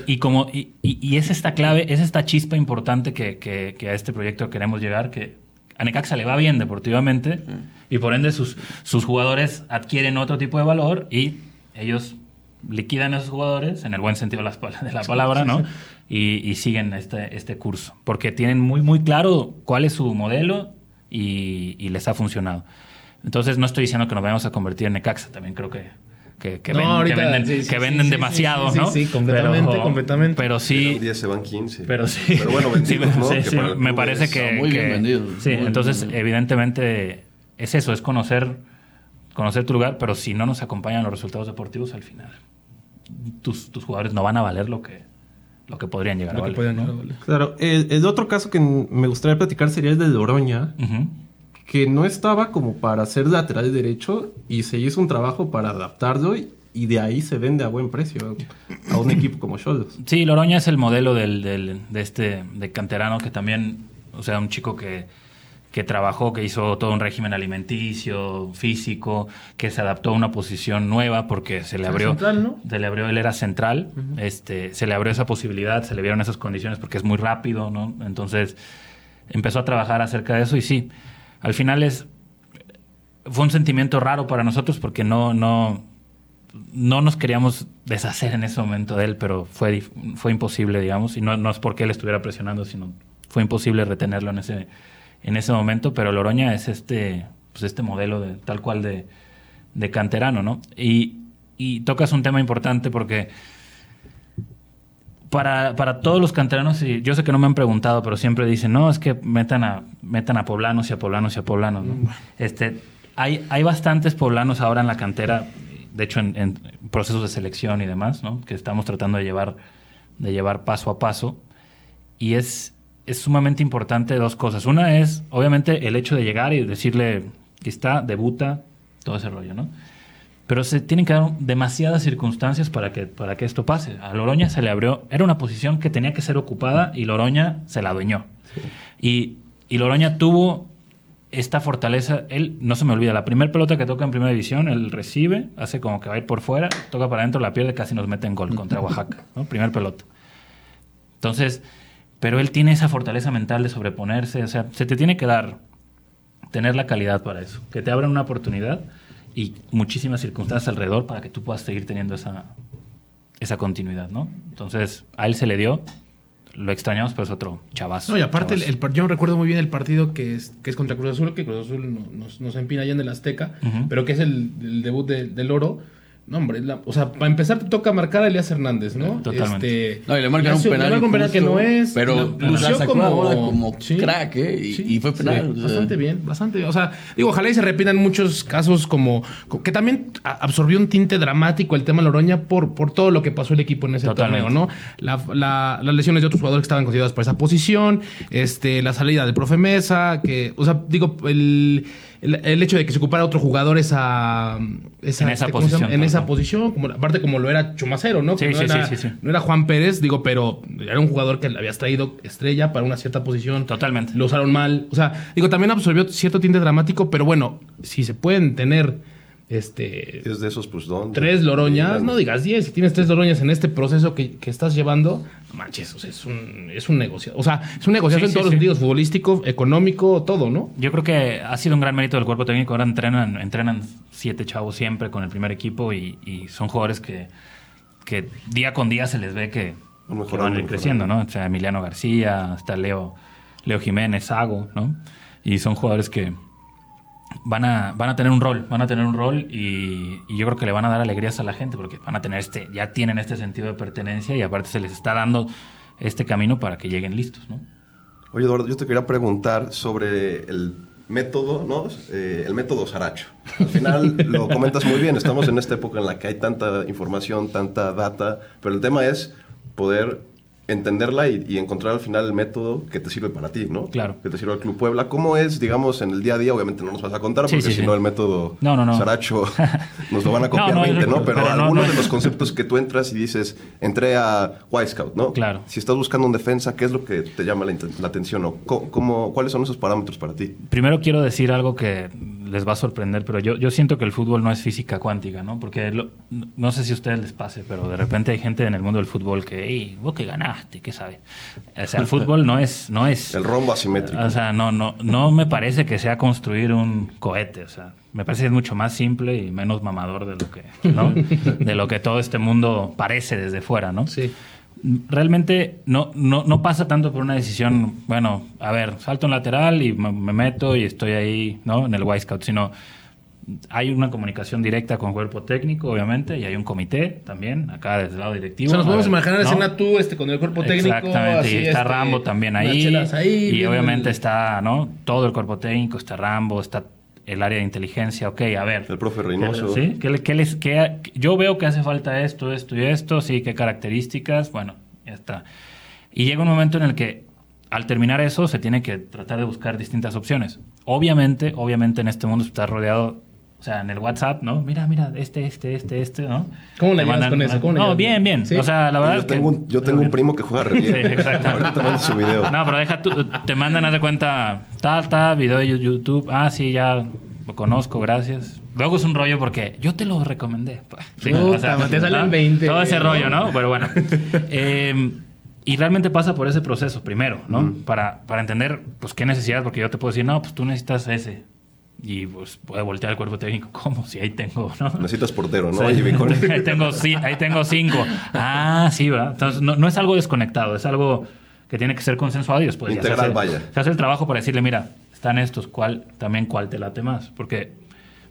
S3: y como, y, es esta clave, es esta chispa importante que, a este proyecto queremos llegar, que a Necaxa le va bien deportivamente y por ende sus, sus jugadores adquieren otro tipo de valor y ellos liquidan a esos jugadores, en el buen sentido de la palabra, ¿no? Y, siguen este, este curso, porque tienen muy, muy claro cuál es su modelo y les ha funcionado. Entonces no estoy diciendo que nos vayamos a convertir en Necaxa, también creo que, que, que, venden, demasiado, ¿no?
S2: Sí, completamente, pero, completamente.
S3: Pero sí.
S4: un día se van 15.
S3: Pero sí.
S4: Pero bueno, vendidos, ¿no?
S3: me parece que.
S5: Muy bien vendido.
S3: Sí, entonces, evidentemente, es eso, es conocer, conocer tu lugar, pero si no nos acompañan los resultados deportivos, al final, tus, tus jugadores no van a valer lo que, lo que podrían llegar a valer.
S6: Claro, el, otro caso que me gustaría platicar sería el de Loroña que no estaba como para ser lateral derecho y se hizo un trabajo para adaptarlo y, de ahí se vende a buen precio a un equipo como Cholos.
S3: Sí, Loroña es el modelo del, de este de canterano que también, o sea, un chico que, que trabajó, que hizo todo un régimen alimenticio, físico, que se adaptó a una posición nueva porque se le abrió,
S2: central, ¿no?
S3: se le abrió, él era central, este, se le abrió esa posibilidad, se le vieron esas condiciones porque es muy rápido, ¿no? Entonces empezó a trabajar acerca de eso y sí, al final es fue un sentimiento raro para nosotros porque no, no, no nos queríamos deshacer en ese momento de él, pero fue, fue imposible, digamos, y no, no es porque él estuviera presionando, sino fue imposible retenerlo en ese, en ese momento, pero Loroña es este, pues este modelo de, tal cual de, de canterano, ¿no? Y, y tocas un tema importante porque para, para todos los canteranos, y yo sé que no me han preguntado, pero siempre dicen, no, es que metan a, metan a poblanos y a poblanos y a poblanos. ¿no? Mm. Este, hay, hay bastantes poblanos ahora en la cantera, de hecho en, procesos de selección y demás, ¿no? que estamos tratando de llevar, de llevar paso a paso. Y es, es sumamente importante dos cosas. Una es, obviamente, el hecho de llegar y decirle, que está, debuta, todo ese rollo, ¿no? Pero se tienen que dar demasiadas circunstancias para que, para que esto pase. A Loroña se le abrió, era una posición que tenía que ser ocupada y Loroña se la adueñó. Y, y Loroña tuvo esta fortaleza, él no se me olvida, la primera pelota que toca en primera división, él recibe, hace como que va a ir por fuera, toca para adentro, la pierde, casi nos mete en gol contra Oaxaca, ¿no? Primer pelota. Entonces, pero él tiene esa fortaleza mental de sobreponerse, o sea, se te tiene que dar, tener la calidad para eso, que te abran una oportunidad y muchísimas circunstancias alrededor para que tú puedas seguir teniendo esa, esa continuidad, ¿no? Entonces, a él se le dio, lo extrañamos, pero es otro chavazo.
S2: No, y aparte, el, yo recuerdo muy bien el partido que es, que es contra Cruz Azul, que Cruz Azul nos, nos empina allá en el Azteca, pero que es el, debut del Oro no, hombre, o sea, para empezar te toca marcar a Elías Hernández, ¿no?
S3: Totalmente.
S2: Este,
S5: no, y le marcan un penal. Le marcan
S2: un penal que no es.
S5: Pero lució como, como crack, ¿eh? Y, fue penal.
S2: bastante bien, bastante bien. O sea, digo, ojalá y se repitan muchos casos como... Que también absorbió un tinte dramático el tema Loroña por, por todo lo que pasó el equipo en ese torneo, ¿no? La, las lesiones de otros jugadores que estaban considerados para esa posición, este, la salida del profe Mesa, que... O sea, digo, el el, hecho de que se ocupara otro jugador esa,
S3: esa en esa posición.
S2: En esa posición, como, aparte como lo era Chumacero, ¿no?
S3: Sí,
S2: no,
S3: sí,
S2: era,
S3: sí,
S2: no era Juan Pérez, digo, pero era un jugador que le habías traído estrella para una cierta posición.
S3: Totalmente.
S2: Lo usaron mal. O sea, digo, también absorbió cierto tinte dramático, pero bueno, si se pueden tener este,
S4: es de esos, pues, ¿dónde?
S2: Tres loroñas, no digas diez, si tienes tres loroñas en este proceso que, estás llevando, manches, o sea, es un, es un negocio. O sea, es un negocio en todos los sentidos, futbolístico, económico, todo, ¿no?
S3: Yo creo que ha sido un gran mérito del cuerpo técnico. Ahora entrenan, entrenan siete chavos siempre con el primer equipo y, son jugadores que, que día con día se les ve que, van creciendo, ¿no? O sea, Emiliano García, hasta Leo, Leo Jiménez, Sago, ¿no? Y son jugadores que van a, van a tener un rol, van a tener un rol y, yo creo que le van a dar alegrías a la gente porque van a tener este, ya tienen este sentido de pertenencia y aparte se les está dando este camino para que lleguen listos, ¿no?
S4: Oye, Eduardo, yo te quería preguntar sobre el método, ¿no? Eh, el método Saracho. Al final lo comentas muy bien, estamos en esta época en la que hay tanta información, tanta data, pero el tema es poder entenderla y, encontrar al final el método que te sirve para ti, ¿no?
S3: Claro.
S4: Que te sirve al Club Puebla. ¿Cómo es, digamos, en el día a día? Obviamente no nos vas a contar, porque si no el método
S3: no, no, no.
S4: Saracho nos lo van a copiar 20, ¿no? Pero, algunos de los conceptos que tú entras y dices, entré a White Scout, ¿no?
S3: Claro.
S4: Si estás buscando un defensa, ¿qué es lo que te llama la, atención? ¿O cómo, ¿Cuáles son esos parámetros para ti?
S3: Primero quiero decir algo que les va a sorprender, pero yo, yo siento que el fútbol no es física cuántica, ¿no? Porque no sé si a ustedes les pase, pero de repente hay gente en el mundo del fútbol que, hey, vos que ganaste, ¿qué sabes? O sea, el fútbol no es, no es...
S4: El rombo asimétrico.
S3: O sea, no, no, no me parece que sea construir un cohete, o sea, me parece que es mucho más simple y menos mamador de lo que, ¿no? de lo que todo este mundo parece desde fuera, ¿no?
S2: Sí
S3: realmente no, no, no, pasa tanto por una decisión, bueno, a ver, salto en lateral y me, meto y estoy ahí, ¿no? En el White Scout, sino hay una comunicación directa con el cuerpo técnico, obviamente, y hay un comité también, acá desde el lado directivo.
S2: O sea, nos podemos imaginar ¿no? escena tú este, con el cuerpo técnico.
S3: Exactamente, y está este, Rambo también ahí. y obviamente está, ¿no? Todo el cuerpo técnico, está Rambo, está el área de inteligencia, ok, a ver.
S4: El profe Reynoso.
S3: ¿Sí? ¿Qué, les, qué, yo veo que hace falta esto, esto y esto, sí, qué características, bueno, ya está. Y llega un momento en el que al terminar eso se tiene que tratar de buscar distintas opciones. Obviamente, obviamente en este mundo está rodeado, o sea, en el WhatsApp, ¿no? Mira, mira, este, este, este, este, ¿no?
S2: ¿Cómo le mandan con eso?
S3: no, bien, bien. O sea, la verdad
S4: yo tengo Un, yo tengo un primo que juega re bien. Sí,
S3: exactamente.
S4: Ahorita su video.
S3: No, pero deja tú, te mandan, haz de cuenta, tal, tal, video de YouTube. Ah, sí, ya lo conozco, gracias. Luego es un rollo porque yo te lo recomendé.
S2: Sí, o sea, te salen 20.
S3: Todo ese rollo, ¿no? Pero bueno. Eh, y realmente pasa por ese proceso primero, ¿no? Para, para entender, pues, qué necesidad, porque yo te puedo decir, no, pues tú necesitas ese. Y pues puede voltear el cuerpo técnico, ¿cómo? Si ahí tengo, ¿no?
S4: Necesitas portero, ¿no?
S3: ahí, tengo, sí, ahí tengo cinco. Ah, sí, ¿verdad? Entonces, no, no, es algo desconectado, es algo que tiene que ser consensuado y después
S4: Integral,
S3: se hace,
S4: vaya.
S3: Se hace el trabajo para decirle, mira, están estos, ¿cuál, también cuál te late más? Porque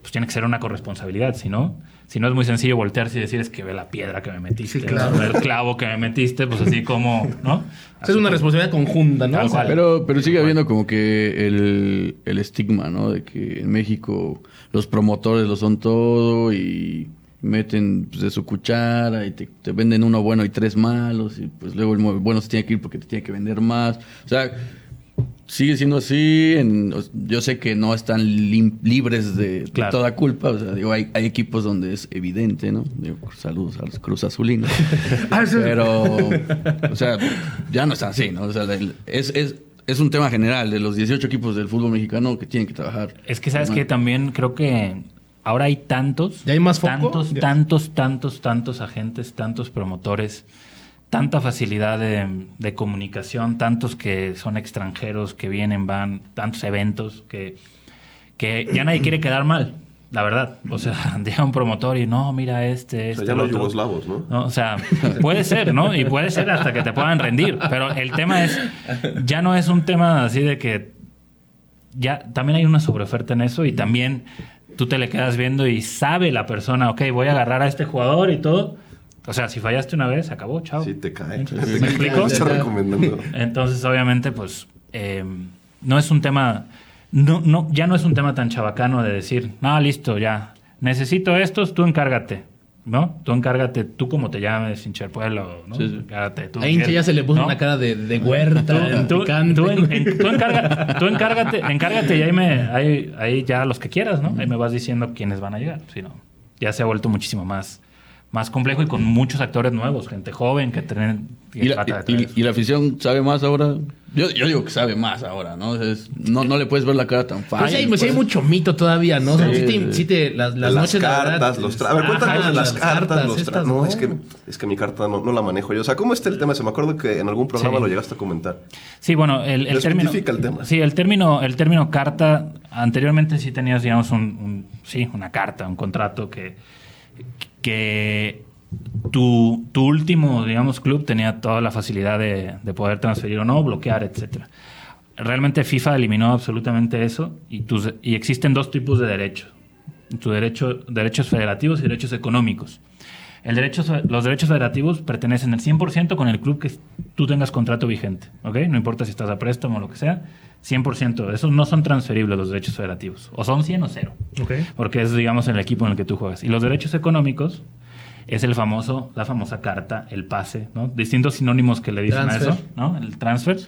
S3: pues tiene que ser una corresponsabilidad, si no, si no es muy sencillo voltearse y decir es que ve la piedra que me metiste, el clavo que me metiste, pues así como, ¿no?
S2: es una responsabilidad conjunta, ¿no?
S5: pero, pero sigue habiendo como que el, el estigma, ¿no? De que en México los promotores lo son todo y meten pues, de su cuchara y te, te, venden uno bueno y tres malos y pues luego el bueno se tiene que ir porque te tiene que vender más. O sea, sigue siendo así. yo sé que no están libres de, toda culpa. O sea, digo, hay, hay, equipos donde es evidente, ¿no? Digo, saludos a los Cruz Azulinos. Ah, Pero, o sea, ya no están así, ¿no? O sea, es, es, es un tema general de los 18 equipos del fútbol mexicano que tienen que trabajar.
S3: Es que, ¿sabes que También creo que ahora hay tantos.
S2: ¿Ya hay más
S3: Tantos, tantos, tantos, tantos agentes, tantos promotores tanta facilidad de, comunicación, tantos que son extranjeros, que vienen, van, tantos eventos, que, que ya nadie quiere quedar mal, la verdad. O sea, llega un promotor y no, mira este, este.
S4: O sea, ya los yugoslavos, ¿no?
S3: ¿no? O sea, puede ser, ¿no? Y puede ser hasta que te puedan rendir. Pero el tema es, ya no es un tema así de que. Ya también hay una sobreoferta en eso y también tú te le quedas viendo y sabe la persona, ok, voy a agarrar a este jugador y todo o sea, si fallaste una vez, acabó, chao.
S4: Sí, te cae.
S3: ¿Me explico? Entonces, obviamente, pues, eh, no es un tema, no, no, ya no es un tema tan chabacano de decir, no, listo, ya, necesito estos, tú encárgate. ¿no? Tú encárgate, tú como te llames, hincha pueblo, ¿no? Sí, Encárgate,
S2: tú. A Hincha ya se le puso una cara de, de huerta,
S3: tú, tú, encárgate, encárgate y ahí, me, ahí, ahí ya los que quieras, ¿no? Ahí me vas diciendo quiénes van a llegar, si no. Ya se ha vuelto muchísimo más más complejo y con muchos actores nuevos, gente joven que tienen...
S5: ¿Y la, y, la, afición sabe más ahora? Yo, yo, digo que sabe más ahora, ¿no? no, no le puedes ver la cara tan fácil.
S2: Pues pues hay mucho mito todavía, ¿no? Sí, te, las, las, noches
S4: cartas, los A ver, cuéntanos las, cartas, los No, es que, es que mi carta no, no, la manejo yo. O sea, ¿cómo está el tema? Se me acuerdo que en algún programa lo llegaste a comentar.
S3: Sí, bueno, el, el término...
S4: el tema.
S3: Sí, el término, el término carta, anteriormente sí tenías, digamos, un, un sí, una carta, un contrato que que tu, tu, último, digamos, club tenía toda la facilidad de, de, poder transferir o no, bloquear, etc. Realmente FIFA eliminó absolutamente eso y, tus, y existen dos tipos de derechos. Tu derecho, derechos federativos y derechos económicos. El derecho, los derechos federativos pertenecen al 100% con el club que tú tengas contrato vigente, ¿ok? No importa si estás a préstamo o lo que sea, 100%. Esos no son transferibles los derechos federativos. O son 100 o 0.
S2: Okay.
S3: Porque es, digamos, el equipo en el que tú juegas. Y los derechos económicos es el famoso, la famosa carta, el pase, ¿no? Distintos sinónimos que le dicen a eso, ¿no? El transfer.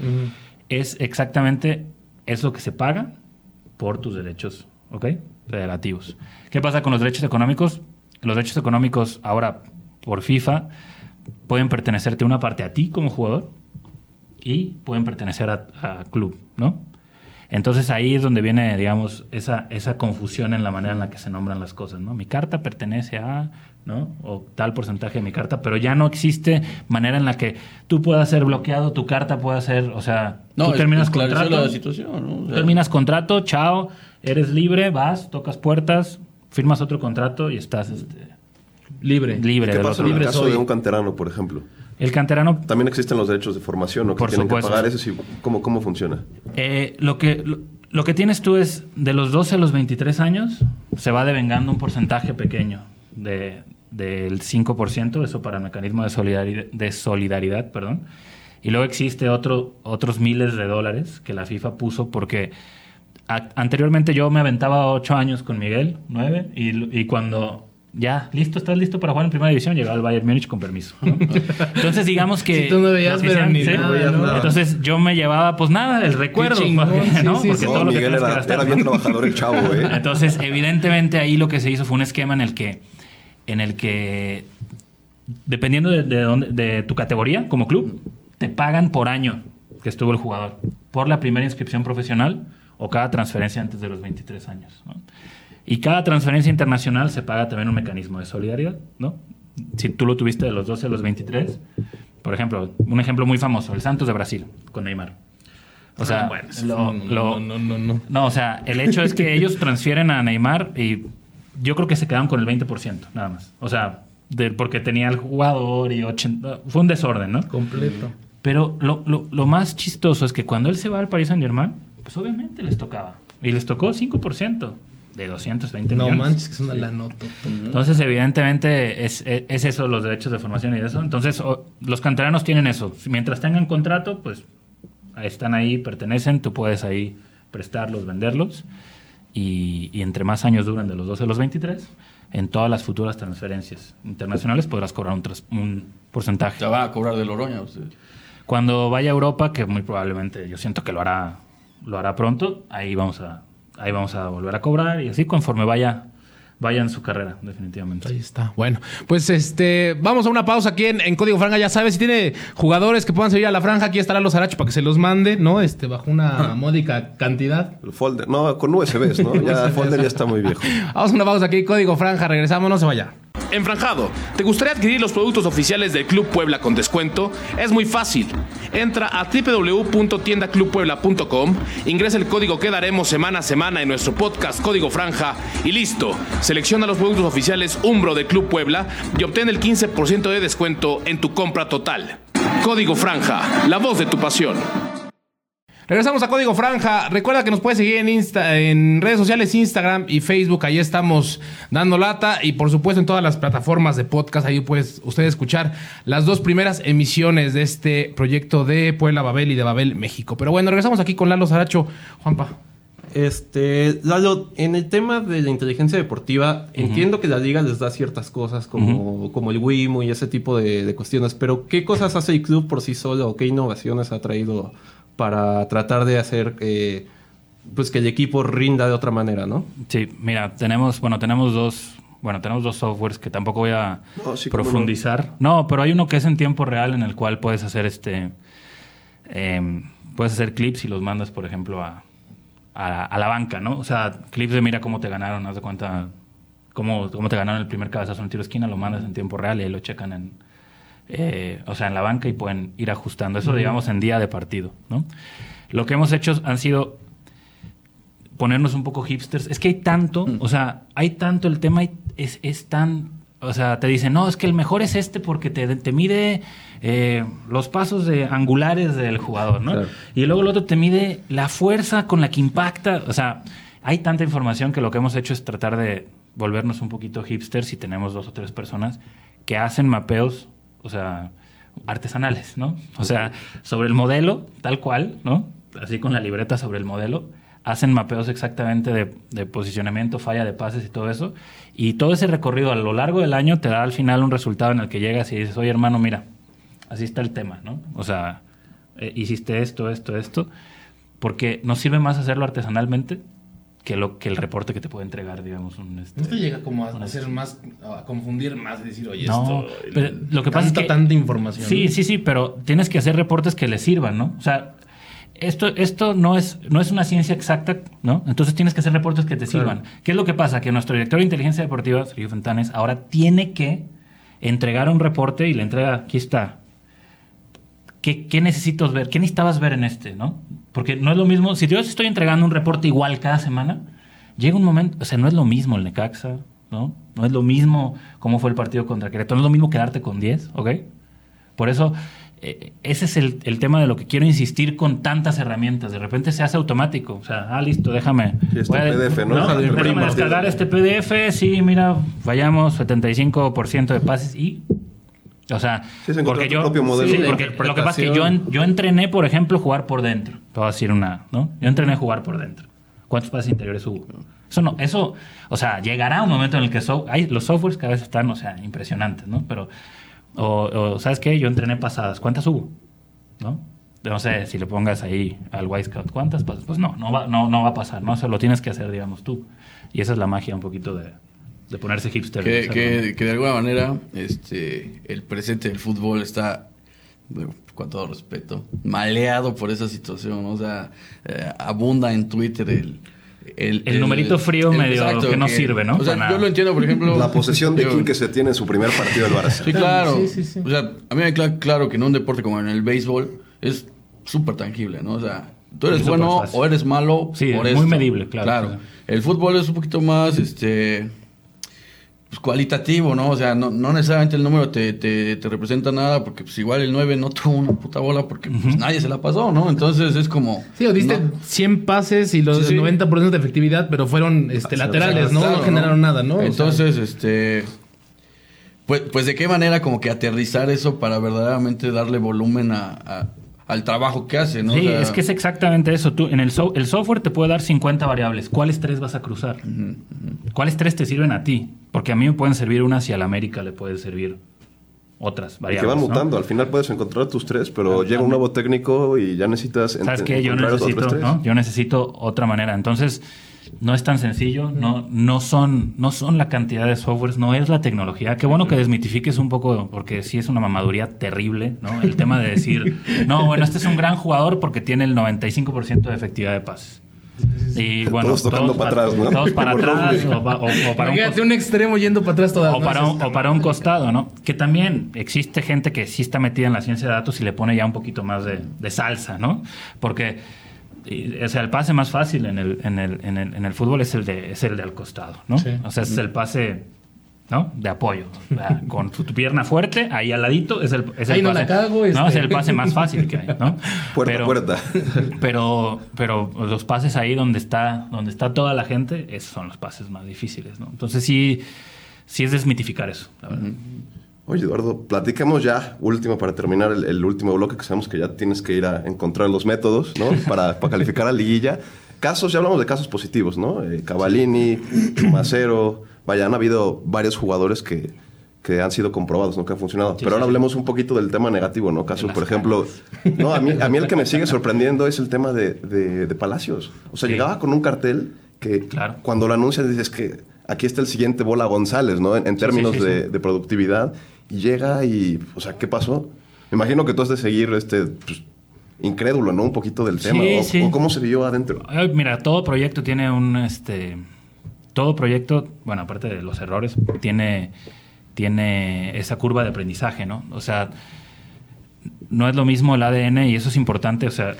S3: Es exactamente eso que se paga por tus derechos, ¿ok? Federativos. ¿Qué pasa con los derechos económicos? Los derechos económicos ahora, por FIFA, pueden pertenecerte una parte a ti como jugador y pueden pertenecer a, club, ¿no? Entonces ahí es donde viene, digamos, esa, esa confusión en la manera en la que se nombran las cosas, ¿no? Mi carta pertenece a, ¿no? O tal porcentaje de mi carta, pero ya no existe manera en la que tú puedas ser bloqueado, tu carta pueda ser, o sea, tú terminas contrato.
S5: La situación,
S3: ¿no? terminas contrato, chao, eres libre, vas, tocas puertas, firmas otro contrato y estás este,
S2: libre.
S3: Libre.
S4: ¿Qué pasa en el caso de un canterano, por ejemplo?
S3: El canterano...
S4: También existen los derechos de formación, ¿no? Que
S3: por
S4: tienen
S3: supuesto.
S4: que pagar eso. Sí, ¿cómo, ¿Cómo funciona?
S3: Eh, lo, que, lo, que tienes tú es, de los 12 a los 23 años, se va devengando un porcentaje pequeño de, del 5%, eso para el mecanismo de solidaridad, de solidaridad perdón. Y luego existe otro, otros miles de dólares que la FIFA puso porque anteriormente yo me aventaba 8 años con Miguel, 9, y, y cuando ya, listo, estás listo para jugar en primera división, llegaba al Bayern Múnich con permiso. ¿no? Entonces, digamos que.
S2: Si tú no veías, pero ni
S3: ¿sí?
S2: nada.
S3: Entonces, yo me llevaba, pues nada, el recuerdo.
S2: chingón,
S3: porque,
S2: sí,
S3: ¿no?
S2: sí,
S3: Porque
S2: sí.
S3: todo
S4: No,
S3: lo que
S4: Miguel
S3: que
S4: era,
S3: gastar.
S4: era bien trabajador el chavo, ¿eh?
S3: Entonces, evidentemente, ahí lo que se hizo fue un esquema en el que, en el que dependiendo de, de dónde- de tu categoría como club, te pagan por año que estuvo el jugador, por la primera inscripción profesional o cada transferencia antes de los 23 años. ¿no? Y cada transferencia internacional se paga también un mecanismo de solidaridad, ¿no? Si tú lo tuviste de los 12 a los 23, por ejemplo, un ejemplo muy famoso, el Santos de Brasil, con Neymar. O sea, lo- lo-
S2: no, no, no.
S3: no, o sea, el hecho es que ellos transfieren a Neymar y yo creo que se quedaron con el 20%, nada más. O sea, de- porque tenía el jugador y 80... Fue un desorden, ¿no?
S2: Completo.
S3: Pero lo, lo- más chistoso es que cuando él se va al Paris Saint Germain, pues obviamente les tocaba. Y les tocó 5% de 220
S2: No
S3: millones.
S2: manches, que es una lanota.
S3: Entonces, evidentemente, es, es- es eso, los derechos de formación y eso. Entonces, o- los canteranos tienen eso. Mientras tengan contrato, pues están ahí, pertenecen, tú puedes ahí prestarlos, venderlos. Y, y entre más años duran de los 12 a los 23, en todas las futuras transferencias internacionales podrás cobrar un, tras- un porcentaje.
S5: Se va a cobrar de Loroña usted.
S3: Cuando vaya a Europa, que muy probablemente yo siento que lo hará, lo hará pronto, ahí vamos a, ahí vamos a volver a cobrar y así conforme vaya, vaya en su carrera, definitivamente.
S2: Ahí está. Bueno, pues este, vamos a una pausa aquí en, en Código Franja. Ya sabes, si tiene jugadores que puedan servir a la franja, aquí estarán los arachos para que se los mande, ¿no? Este, bajo una módica cantidad.
S4: El folder. No, con USBs, ¿no? Ya el folder ya está muy viejo.
S2: Vamos a una pausa aquí, Código Franja. Regresamos, no se vaya.
S1: Enfranjado, ¿te gustaría adquirir los productos oficiales del Club Puebla con descuento? Es muy fácil. Entra a www.tiendaclubpuebla.com, ingresa el código que daremos semana a semana en nuestro podcast Código Franja y listo. Selecciona los productos oficiales Umbro del Club Puebla y obtén el 15% de descuento en tu compra total. Código Franja, la voz de tu pasión.
S2: Regresamos a Código Franja. Recuerda que nos puedes seguir en, Insta, en redes sociales, Instagram y Facebook. Ahí estamos dando lata. Y por supuesto en todas las plataformas de podcast. Ahí puedes usted escuchar las dos primeras emisiones de este proyecto de Puebla Babel y de Babel México. Pero bueno, regresamos aquí con Lalo Saracho. Juanpa.
S6: Este, Lalo, en el tema de la inteligencia deportiva, entiendo que la liga les da ciertas cosas como, como el WIMO y ese tipo de, de cuestiones, pero ¿qué cosas hace el club por sí solo o qué innovaciones ha traído para tratar de hacer eh, pues que el equipo rinda de otra manera, ¿no?
S3: Sí, mira, tenemos, bueno, tenemos dos, bueno, tenemos dos softwares que tampoco voy a
S4: No, sí, cómo no.
S3: profundizar. No. pero hay uno que es en tiempo real en el cual puedes hacer este, em, puedes hacer clips y los mandas, por ejemplo, a, a, a la banca, ¿no? O sea, clips de mira cómo te ganaron, haz de cuenta cómo, cómo te ganaron el primer cabezazo en el tiro de esquina, lo mandas en tiempo real y ahí lo checan en, eh, o sea, en la banca y pueden ir ajustando. Eso, digamos, en día de partido, ¿no? Lo que hemos hecho han sido ponernos un poco hipsters. Es que hay tanto, o sea, hay tanto el tema, es, es tan, o sea, te dicen, no, es que el mejor es este porque te, te mide eh, los pasos de angulares del jugador, ¿no?
S5: Claro.
S3: Y luego el otro te mide la fuerza con la que impacta, o sea, hay tanta información que lo que hemos hecho es tratar de volvernos un poquito hipsters y tenemos dos o tres personas que hacen mapeos, o sea, artesanales, ¿no? O sea, sobre el modelo, tal cual, ¿no? Así con la libreta sobre el modelo, hacen mapeos exactamente de, posicionamiento, falla de pases y todo eso. Y todo ese recorrido a lo largo del año te da al final un resultado en el que llegas y dices, oye hermano, mira, así está el tema, ¿no? O sea, eh, hiciste esto, esto, esto, porque nos sirve más hacerlo artesanalmente que lo que el reporte que te puede entregar, digamos, un este,
S2: ¿No te llega como a hacer más, a confundir más, decir, oye,
S3: no,
S2: esto.
S3: pero lo que pasa es
S2: tanta,
S3: que
S2: tanta información.
S3: Sí, sí, sí, pero tienes que hacer reportes que le sirvan, ¿no? O sea, esto, esto no, es, no es una ciencia exacta, ¿no? Entonces tienes que hacer reportes que te sirvan. ¿Qué es lo que pasa? Que nuestro director de inteligencia deportiva, Sergio Fentanes, ahora tiene que entregar un reporte y le entrega, aquí está. ¿Qué, ¿Qué necesitas ver? ¿Qué necesitabas ver en este, no? Porque no es lo mismo, si yo estoy entregando un reporte igual cada semana, llega un momento, o sea, no es lo mismo el Necaxa, ¿no? No es lo mismo cómo fue el partido contra Querétaro, no es lo mismo quedarte con 10, ¿ok? Por eso, eh, ese es el, el, tema de lo que quiero insistir con tantas herramientas. De repente se hace automático. O sea, ah, listo, déjame.
S4: Sí, este PDF, ¿no?
S3: ¿no? Déjame descargar este PDF. Sí, mira, fallamos 75% de pases y o sea,
S4: sí,
S3: porque yo,
S4: modelo
S3: sí, porque lo que pasa es que yo, yo entrené, por ejemplo, jugar por dentro. Te voy a decir una, ¿no? Yo entrené jugar por dentro. ¿Cuántos pases interiores hubo? Eso no, eso, o sea, llegará un momento en el que so, hay, los softwares cada vez están, o sea, impresionantes, ¿no? Pero, o, o, ¿sabes qué? Yo entrené pasadas. ¿Cuántas hubo? ¿No? No sé, si le pongas ahí al White Scout, ¿cuántas pasadas? Pues no, no va, no, no va a pasar, ¿no? O sea, lo tienes que hacer, digamos, tú. Y esa es la magia un poquito de, de ponerse hipster.
S5: Que, que, que, de alguna manera este, el presente del fútbol está, con todo respeto, maleado por esa situación. O sea, eh, abunda en Twitter el...
S3: El, el, el numerito frío el, medio exacto, que no sirve, ¿no?
S5: O sea, yo lo entiendo, por ejemplo...
S4: La posesión de King que se tiene en su primer partido del Barça.
S5: Sí, claro. Sí, sí, sí. O sea, a mí me queda claro que en un deporte como en el béisbol es súper tangible, ¿no? O sea, tú eres bueno fácil. o eres malo
S3: sí,
S5: por
S3: es
S5: esto.
S3: muy medible, claro,
S5: claro.
S3: claro.
S5: El fútbol es un poquito más, este pues, cualitativo, ¿no? O sea, no, no necesariamente el número te, te, te, representa nada, porque pues igual el 9 no tuvo una puta bola porque pues, uh -huh. nadie se la pasó, ¿no? Entonces es como...
S2: Sí, o diste
S5: ¿no?
S2: 100 pases y los sí, sí. 90% de efectividad, pero fueron este, laterales, o sea, ¿no? Claro, no generaron nada, ¿no?
S5: Entonces, o sea, este... Pues, pues de qué manera como que aterrizar eso para verdaderamente darle volumen a, a al trabajo que hace, ¿no?
S3: Sí,
S5: o sea,
S3: es que es exactamente eso. Tú, en el, so el, software te puede dar 50 variables. ¿Cuáles tres vas a cruzar? Uh -huh, uh -huh. ¿Cuáles tres te sirven a ti? Porque a mí me pueden servir unas y a la América le puede servir otras variables.
S4: Y que van mutando.
S3: ¿no?
S4: Al final puedes encontrar tus tres, pero llega un nuevo técnico y ya necesitas.
S3: ¿Sabes qué? Yo necesito, ¿no? Yo necesito otra manera. Entonces no es tan sencillo, no, no, son, no son la cantidad de softwares, no es la tecnología. Qué bueno que desmitifiques un poco, porque sí es una mamaduría terrible, ¿no? El tema de decir, no, bueno, este es un gran jugador porque tiene el 95% de efectividad de pases. Y bueno,
S4: todos tocando
S3: todos
S4: para atrás, ¿no?
S3: Todos para atrás o, o, o, para
S2: un, un, extremo yendo para atrás todas
S3: o para, un, o para un costado, ¿no? Que también existe gente que sí está metida en la ciencia de datos y le pone ya un poquito más de, de salsa, ¿no? Porque o sea, el pase más fácil en el, en el, en el, en el fútbol es el, de, es el de al costado, ¿no? Sí. O sea, es el pase ¿no? de apoyo. O sea, con tu, tu, pierna fuerte, ahí al ladito, es el, es el
S2: ahí
S3: pase.
S2: No, la cago, este...
S3: ¿no? Es el pase más fácil que hay, ¿no?
S4: Puerta
S3: pero,
S4: puerta.
S3: Pero, pero los pases ahí donde está, donde está toda la gente, esos son los pases más difíciles, ¿no? Entonces sí, sí es desmitificar eso, la verdad. Uh -huh.
S4: Oye, Eduardo, platicamos ya, último, para terminar el, el, último bloque, que sabemos que ya tienes que ir a encontrar los métodos, ¿no? Para, para calificar a liguilla. Casos, ya hablamos de casos positivos, ¿no? Eh, Cavallini, Macero, vaya, han habido varios jugadores que, que han sido comprobados, ¿no? Que han funcionado. Pero ahora hablemos un poquito del tema negativo, ¿no? Casos, por ejemplo, no, a mí, a mí el que me sigue sorprendiendo es el tema de, de, de Palacios. O sea, llegaba con un cartel que
S3: claro.
S4: cuando lo anuncias dices que aquí está el siguiente Bola González, ¿no? En, en términos de, de productividad llega y, o sea, ¿qué pasó? Me imagino que tú has de seguir este, pues, incrédulo, ¿no? Un poquito del tema.
S3: Sí,
S4: o,
S3: sí.
S4: o, cómo se vivió adentro.
S3: Mira, todo proyecto tiene un, este, todo proyecto, bueno, aparte de los errores, tiene, tiene esa curva de aprendizaje, ¿no? O sea, no es lo mismo el ADN y eso es importante, o sea,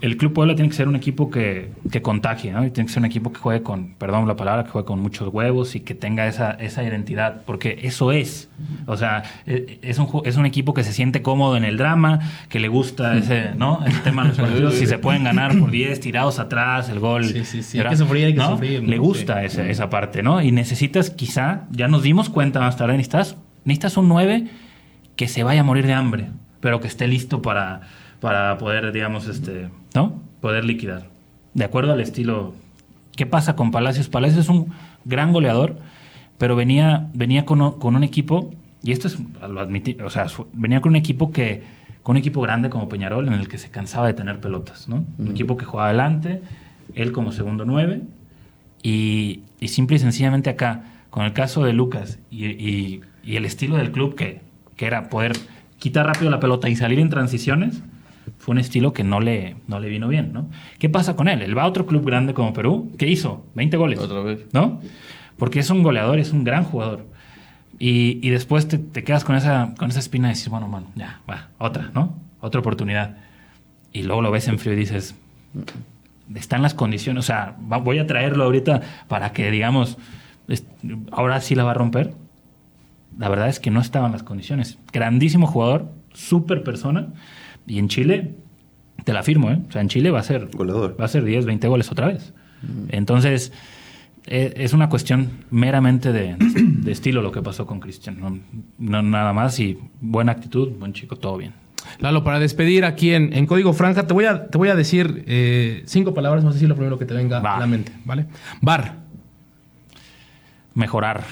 S3: el Club Puebla tiene que ser un equipo que, que contagie, ¿no? Y tiene que ser un equipo que juegue con, perdón la palabra, que juegue con muchos huevos y que tenga esa, esa identidad, porque eso es. O sea, e, es un, es un equipo que se siente cómodo en el drama, que le gusta ese, ¿no? El tema de los partidos, si se pueden ganar por 10 tirados atrás, el gol.
S2: Sí, sí, sí. Hay que sufrir, hay que
S3: ¿no?
S2: sufrir. ¿no?
S3: Le gusta
S2: sí.
S3: esa, esa parte, ¿no? Y necesitas quizá, ya nos dimos cuenta más tarde, necesitas, necesitas un 9 que se vaya a morir de hambre, pero que esté listo para para poder, digamos, este, ¿no? Poder liquidar. De acuerdo al estilo. ¿Qué pasa con Palacios? Palacios es un gran goleador, pero venía, venía con, con un equipo, y esto es, lo admití, o sea, venía con un equipo que, con un equipo grande como Peñarol, en el que se cansaba de tener pelotas, ¿no? Un equipo que jugaba adelante, él como segundo nueve, y, y simple y sencillamente acá, con el caso de Lucas y, y, y el estilo del club que, que era poder quitar rápido la pelota y salir en transiciones, fue un estilo que no le, no le vino bien, ¿no? ¿Qué pasa con él? Él va a otro club grande como Perú. ¿Qué hizo? 20 goles.
S5: Otra vez.
S3: ¿No? Porque es un goleador, es un gran jugador. Y, y después te, te, quedas con esa, con esa espina de decir, bueno, mano, ya, va, otra, ¿no? Otra oportunidad. Y luego lo ves en frío y dices, están las condiciones, o sea, voy a traerlo ahorita para que, digamos, ahora sí la va a romper. La verdad es que no estaban las condiciones. Grandísimo jugador, súper persona. Y en Chile, te la firmo, ¿eh? O sea, en Chile va a ser.
S4: Goleador.
S3: Va a ser 10, 20 goles otra vez. Entonces, e, es una cuestión meramente de, estilo lo que pasó con Cristian. No, nada más. Y buena actitud, buen chico, todo bien.
S2: Lalo, para despedir aquí en, Código Franja, te voy a, te voy a decir eh, cinco palabras, no sé si lo primero que te venga a la mente, ¿vale? Bar.
S3: Mejorar.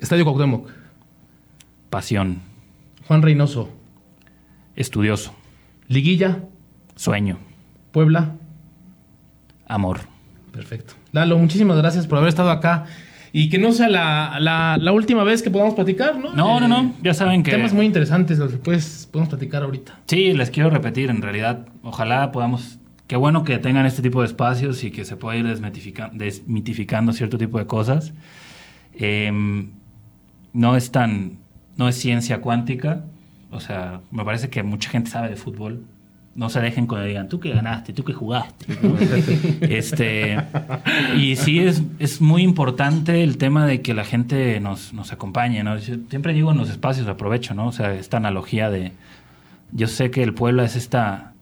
S2: Estadio Cuauhtémoc.
S3: Pasión.
S2: Juan Reynoso.
S3: Estudioso.
S2: Liguilla.
S3: Sueño.
S2: Puebla.
S3: Amor.
S2: Perfecto. Lalo, muchísimas gracias por haber estado acá. Y que no sea la, última vez que podamos platicar, ¿no?
S3: No, no, no. Ya saben que.
S2: Temas muy interesantes los que pues, podemos platicar ahorita.
S3: Sí, les quiero repetir. En realidad, ojalá podamos. Qué bueno que tengan este tipo de espacios y que se pueda ir desmitificando cierto tipo de cosas. Em, no es tan. No es ciencia cuántica. O sea, me parece que mucha gente sabe de fútbol. No se dejen cuando digan, tú que ganaste, tú que jugaste. este, y sí es, es muy importante el tema de que la gente nos, nos acompañe. ¿no? siempre digo en los espacios, aprovecho, ¿no? O sea, esta analogía de, yo sé que el pueblo es esta,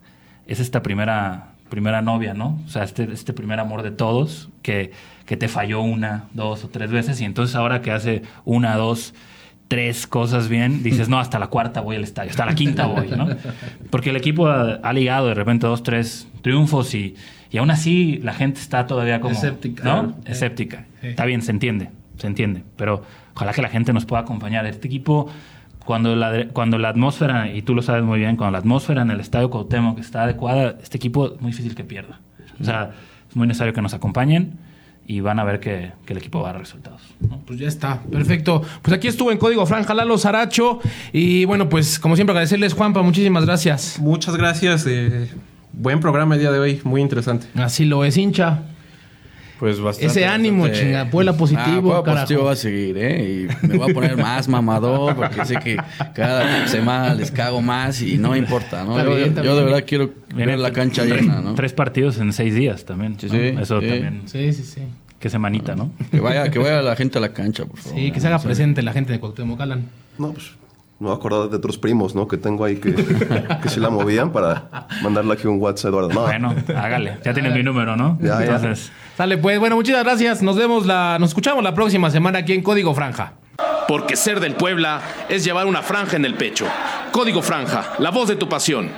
S3: es esta primera, primera novia, ¿no? O sea, este, este primer amor de todos, que, que te falló una, dos o tres veces, y entonces ahora que hace una, dos tres cosas bien, dices, no, hasta la cuarta voy al estadio, hasta la quinta voy, ¿no? Porque el equipo ha, ligado de repente dos, tres triunfos y, y, aún así la gente está todavía como...
S2: Escéptica.
S3: ¿No? Escéptica. Está bien, se entiende, se entiende, pero ojalá que la gente nos pueda acompañar. Este equipo, cuando la, cuando la atmósfera, y tú lo sabes muy bien, cuando la atmósfera en el estadio que está adecuada, este equipo es muy difícil que pierda. O sea, es muy necesario que nos acompañen y van a ver que, el equipo va a dar resultados.
S2: Pues ya está, perfecto. Pues aquí estuvo en Código Franja Lalo Saracho y bueno, pues como siempre agradecerles Juanpa, muchísimas gracias.
S6: Muchas gracias, eh, buen programa el día de hoy, muy interesante.
S2: Así lo es, hincha.
S5: Pues bastante.
S2: Ese ánimo, chinga, Puebla positivo.
S5: Ah, positivo va a seguir, ¿eh? Y me voy a poner más mamador porque sé que cada semana les cago más y no importa, ¿no? Yo, de verdad quiero ver la cancha llena, ¿no?
S3: Tres partidos en seis días también. Sí, sí. Eso también.
S2: Sí, sí, sí.
S3: Qué semanita, ¿no?
S5: Que vaya, que vaya la gente a la cancha, por favor.
S2: Sí, que se haga presente la gente de Cuauhtémoc, Alan.
S4: No, pues me voy a acordar de otros primos, ¿no? Que tengo ahí que, que se la movían para mandarle aquí un WhatsApp Eduardo.
S3: Bueno, hágale. Ya tienes mi número, ¿no?
S2: Ya, Entonces. Sale, pues. Bueno, muchas gracias. Nos vemos la... Nos escuchamos la próxima semana aquí en Código Franja.
S1: Porque ser del Puebla es llevar una franja en el pecho. Código Franja, la voz de tu pasión.